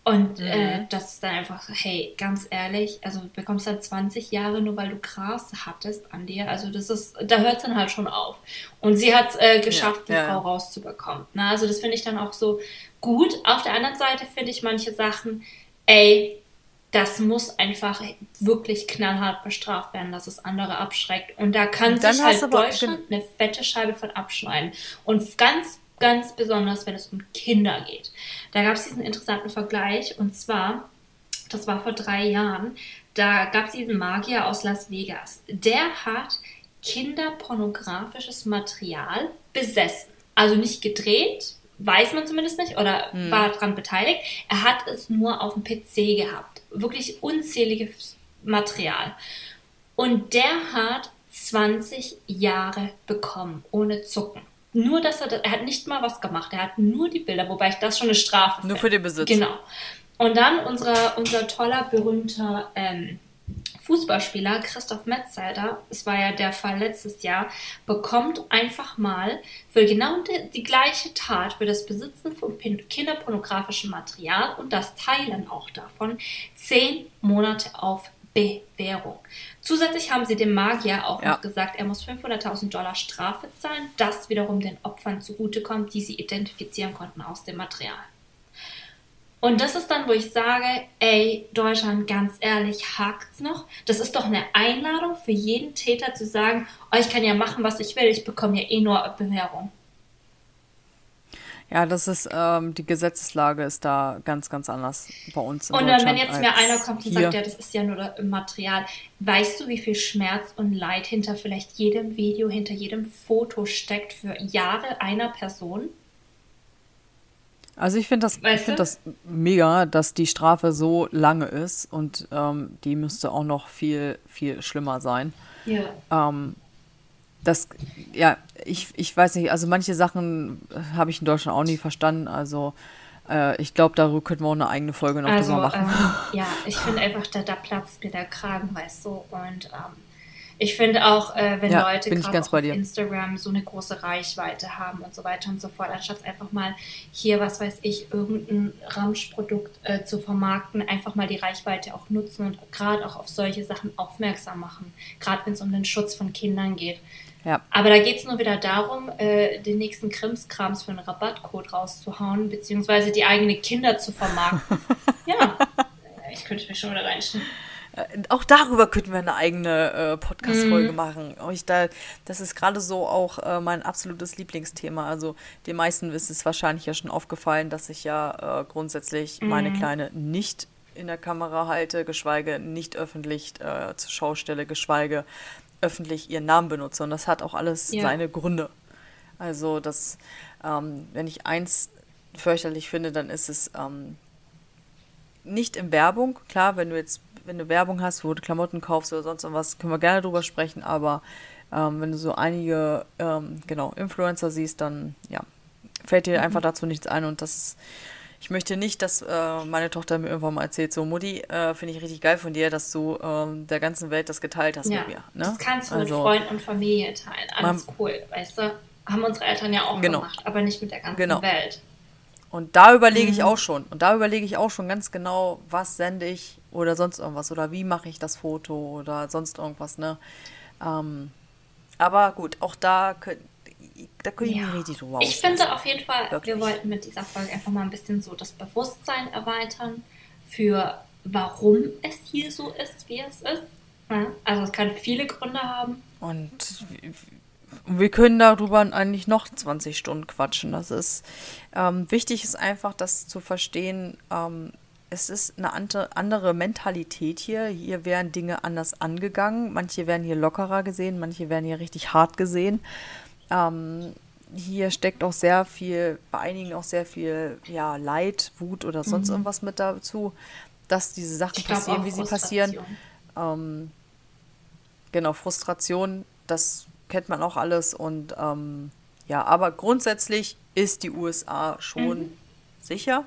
Und äh, das ist dann einfach hey, ganz ehrlich, also du bekommst dann 20 Jahre nur, weil du Gras hattest an dir. Also das ist, da hört es dann halt schon auf. Und sie hat es äh, geschafft, die Ja, ja. Frau rauszubekommen. Na, also das finde ich dann auch so gut. Auf der anderen Seite finde ich manche Sachen, ey, das muss einfach wirklich knallhart bestraft werden, dass es andere abschreckt. Und da kann Und sich halt Deutschland eine fette Scheibe von abschneiden. Und ganz, ganz besonders, wenn es um Kinder geht. Da gab es diesen interessanten Vergleich. Und zwar, das war vor drei Jahren, da gab es diesen Magier aus Las Vegas. Der hat kinderpornografisches Material besessen. Also nicht gedreht, weiß man zumindest nicht, oder war daran beteiligt. Er hat es nur auf dem PC gehabt. Wirklich unzähliges Material. Und der hat 20 Jahre bekommen, ohne Zucken. Nur, dass er, das- er hat nicht mal was gemacht. Er hat nur die Bilder, wobei ich das schon eine Strafe Nur finde. für den Besitz. Genau. Und dann unser, unser toller, berühmter ähm, Fußballspieler Christoph Metzelder, es war ja der Fall letztes Jahr, bekommt einfach mal für genau die, die gleiche Tat, für das Besitzen von kinderpornografischem Material und das Teilen auch davon, zehn Monate auf Bewährung. Zusätzlich haben sie dem Magier auch Ja. noch gesagt, er muss 500.000 Dollar Strafe zahlen, das wiederum den Opfern zugutekommt, die sie identifizieren konnten aus dem Material. Und das ist dann, wo ich sage, ey, Deutschland, ganz ehrlich, hakt's noch? Das ist doch eine Einladung für jeden Täter zu sagen, oh, ich kann ja machen, was ich will, ich bekomme ja eh nur Bewährung. Ja, das ist, ähm, die Gesetzeslage ist da ganz, ganz anders bei uns. und dann, wenn jetzt mir einer kommt und hier. sagt, ja, das ist ja nur Material, weißt du, wie viel Schmerz und Leid hinter vielleicht jedem Video, hinter jedem Foto steckt für Jahre einer Person? Also ich finde das, find das mega, dass die Strafe so lange ist und ähm, die müsste auch noch viel, viel schlimmer sein. Ja. Ähm, das, ja, ich, ich weiß nicht, also manche Sachen habe ich in Deutschland auch nie verstanden. Also äh, ich glaube, darüber könnten wir auch eine eigene Folge noch also, drüber machen. Ähm, ja, ich finde einfach, da, da platzt mir der Kragen, weißt du. Und ähm, ich finde auch, äh, wenn ja, Leute gerade auf Instagram so eine große Reichweite haben und so weiter und so fort, anstatt einfach mal hier, was weiß ich, irgendein Ramschprodukt äh, zu vermarkten, einfach mal die Reichweite auch nutzen und gerade auch auf solche Sachen aufmerksam machen. Gerade wenn es um den Schutz von Kindern geht. Ja. Aber da geht es nur wieder darum, äh, den nächsten Krimskrams für einen Rabattcode rauszuhauen, beziehungsweise die eigenen Kinder zu vermarkten. ja, ich könnte mich schon wieder reinstellen. Äh, auch darüber könnten wir eine eigene äh, Podcast-Folge mhm. machen. Ich da, das ist gerade so auch äh, mein absolutes Lieblingsthema. Also den meisten ist es wahrscheinlich ja schon aufgefallen, dass ich ja äh, grundsätzlich mhm. meine Kleine nicht in der Kamera halte, geschweige nicht öffentlich äh, zur Schau stelle, geschweige öffentlich ihren Namen benutze. Und das hat auch alles ja. seine Gründe. Also das, ähm, wenn ich eins fürchterlich finde, dann ist es ähm, nicht in Werbung. Klar, wenn du jetzt wenn du Werbung hast, wo du Klamotten kaufst oder sonst irgendwas, können wir gerne drüber sprechen, aber ähm, wenn du so einige, ähm, genau, Influencer siehst, dann, ja, fällt dir mhm. einfach dazu nichts ein und das ist, ich möchte nicht, dass äh, meine Tochter mir irgendwann mal erzählt, so Mutti, äh, finde ich richtig geil von dir, dass du ähm, der ganzen Welt das geteilt hast ja, mit mir. Ne? Das kannst du also, mit Freunden und Familie teilen. Alles man, cool, weißt du? Haben unsere Eltern ja auch genau. gemacht, aber nicht mit der ganzen genau. Welt. Und da überlege mhm. ich auch schon. Und da überlege ich auch schon ganz genau, was sende ich oder sonst irgendwas. Oder wie mache ich das Foto oder sonst irgendwas, ne? Ähm, aber gut, auch da können da können ja. richtig drüber Ich finde auf jeden Fall, Wirklich. wir wollten mit dieser Folge einfach mal ein bisschen so das Bewusstsein erweitern für warum es hier so ist, wie es ist. Ja? Also es kann viele Gründe haben. Und wir können darüber eigentlich noch 20 Stunden quatschen. Das ist ähm, wichtig ist einfach, das zu verstehen. Ähm, es ist eine andere Mentalität hier. Hier werden Dinge anders angegangen. Manche werden hier lockerer gesehen, manche werden hier richtig hart gesehen. Ähm, hier steckt auch sehr viel, bei einigen auch sehr viel ja, Leid, Wut oder sonst mhm. irgendwas mit dazu, dass diese Sachen passieren, wie sie passieren. Ähm, genau, Frustration, das kennt man auch alles. Und ähm, ja, aber grundsätzlich ist die USA schon mhm. sicher.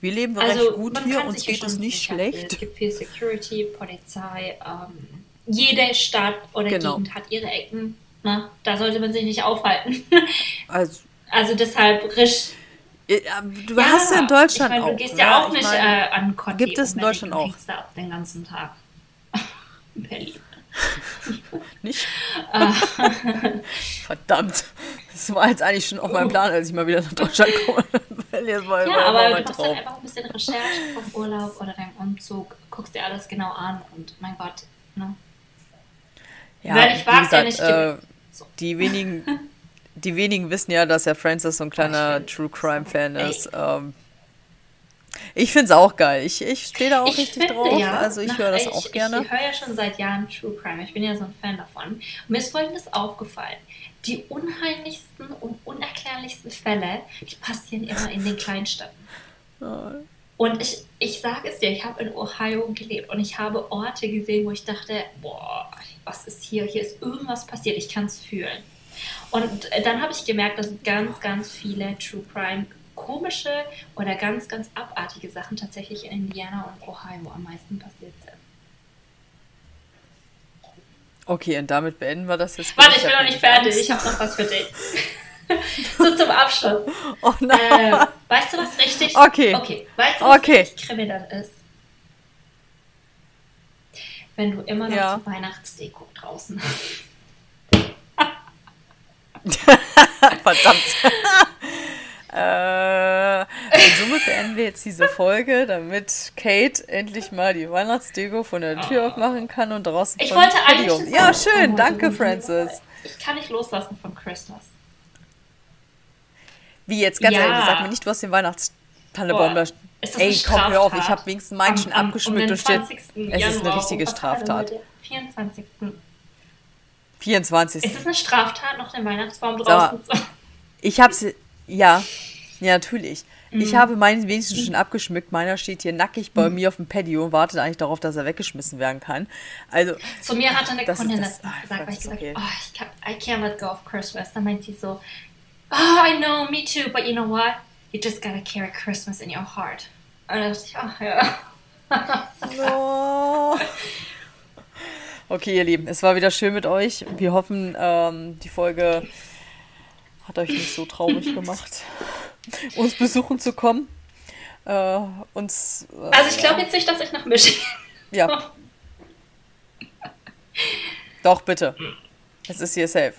Wir leben also, recht gut hier, uns geht es nicht schlecht. Es gibt viel Security, Polizei. Ähm, jede Stadt oder genau. Gegend hat ihre Ecken. Ne? Da sollte man sich nicht aufhalten. also, also deshalb risch. Du ja, hast ja in Deutschland ich mein, auch. Du gehst ja auch nicht mein, äh, an Conti Gibt es in Deutschland auch. Da den ganzen Tag. in Berlin. Nicht? Ah. Verdammt. Das war jetzt eigentlich schon auf meinem Plan, als ich mal wieder nach Deutschland komme. ja, war, aber war du machst dann einfach ein bisschen Recherche vom Urlaub oder deinem Umzug, guckst dir alles genau an und mein Gott, ne? Ja, Wer nicht wagt, der nicht äh, so. Die wenigen, die wenigen wissen ja, dass ja Francis so ein kleiner True Crime Fan ist. Ähm, ich finde es auch geil. Ich, ich stehe da auch ich richtig finde, drauf. Ja, also ich höre das ich, auch gerne. Ich höre ja schon seit Jahren True Crime. Ich bin ja so ein Fan davon. Und mir ist folgendes aufgefallen. Die unheimlichsten und unerklärlichsten Fälle, die passieren immer in den Kleinstädten. Oh. Und ich, ich sage es dir, ich habe in Ohio gelebt und ich habe Orte gesehen, wo ich dachte, boah, was ist hier? Hier ist irgendwas passiert, ich kann es fühlen. Und dann habe ich gemerkt, dass ganz, ganz viele True Crime komische oder ganz, ganz abartige Sachen tatsächlich in Indiana und Ohio am meisten passiert sind. Okay, und damit beenden wir das jetzt. Warte, ich bin noch nicht fertig. Ich habe noch was für dich. so zum Abschluss. Oh nein. Äh, weißt du, was richtig? Okay. Okay. Weißt du, was okay. richtig kriminell ist? Wenn du immer noch ja. die Weihnachtsdeko draußen hast. Verdammt. Äh, und somit beenden wir jetzt diese Folge, damit Kate endlich mal die Weihnachtsdeko von der Tür aufmachen kann und draußen ich wollte eigentlich Ja, schön, danke, Francis. Ich kann nicht loslassen von Christmas. Wie jetzt, ganz Ja. ehrlich, sag mir nicht, du hast den Weihnachtstannebaum Boah, da. Ey, komm, hör auf, ich habe wenigstens meinen schon abgeschmückt und steht. 20. Es ist eine richtige wir Straftat. heute? 24. 24. Ist es eine Straftat, noch den Weihnachtsbaum draußen zu Ich habe sie, ja, ja, natürlich. Ich Mhm. habe meinen wenigstens schon abgeschmückt. Meiner steht hier nackig bei mir auf dem Patio und wartet eigentlich darauf, dass er weggeschmissen werden kann. Also, Zu mir hatte eine Das Kundin das- ah, gesagt, weil das ich gesagt okay. oh, ich kann, I can't let go of Christmas. Dann meint sie so, oh, I know, me too, but you know what? You just gotta carry Christmas in your heart. Und dann dachte ich, ach ja. Oh. Okay, ihr Lieben, es war wieder schön mit euch. Wir hoffen, ähm, die Folge hat euch nicht so traurig gemacht, uns besuchen zu kommen. Äh, uns. Äh, Also ich glaube jetzt nicht, dass ich nach Michigan. Ja. Doch, bitte. Es ist hier safe.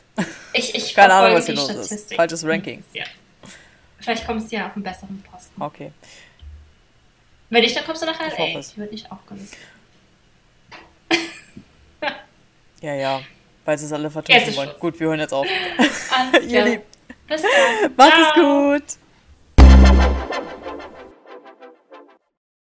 Ich, ich Keine Ahnung, was hier los ist. Falsches Ranking. Ja. Vielleicht kommst du ja auf einen besseren Posten. Okay. Wenn nicht, dann kommst du nach LA. Ich. Die wird nicht aufgelistet. Ja, ja. Weil sie es alle vertuschen wollen. Schluss. Gut, wir hören jetzt auf. Ihr. Lieben, Bis dann. macht es gut.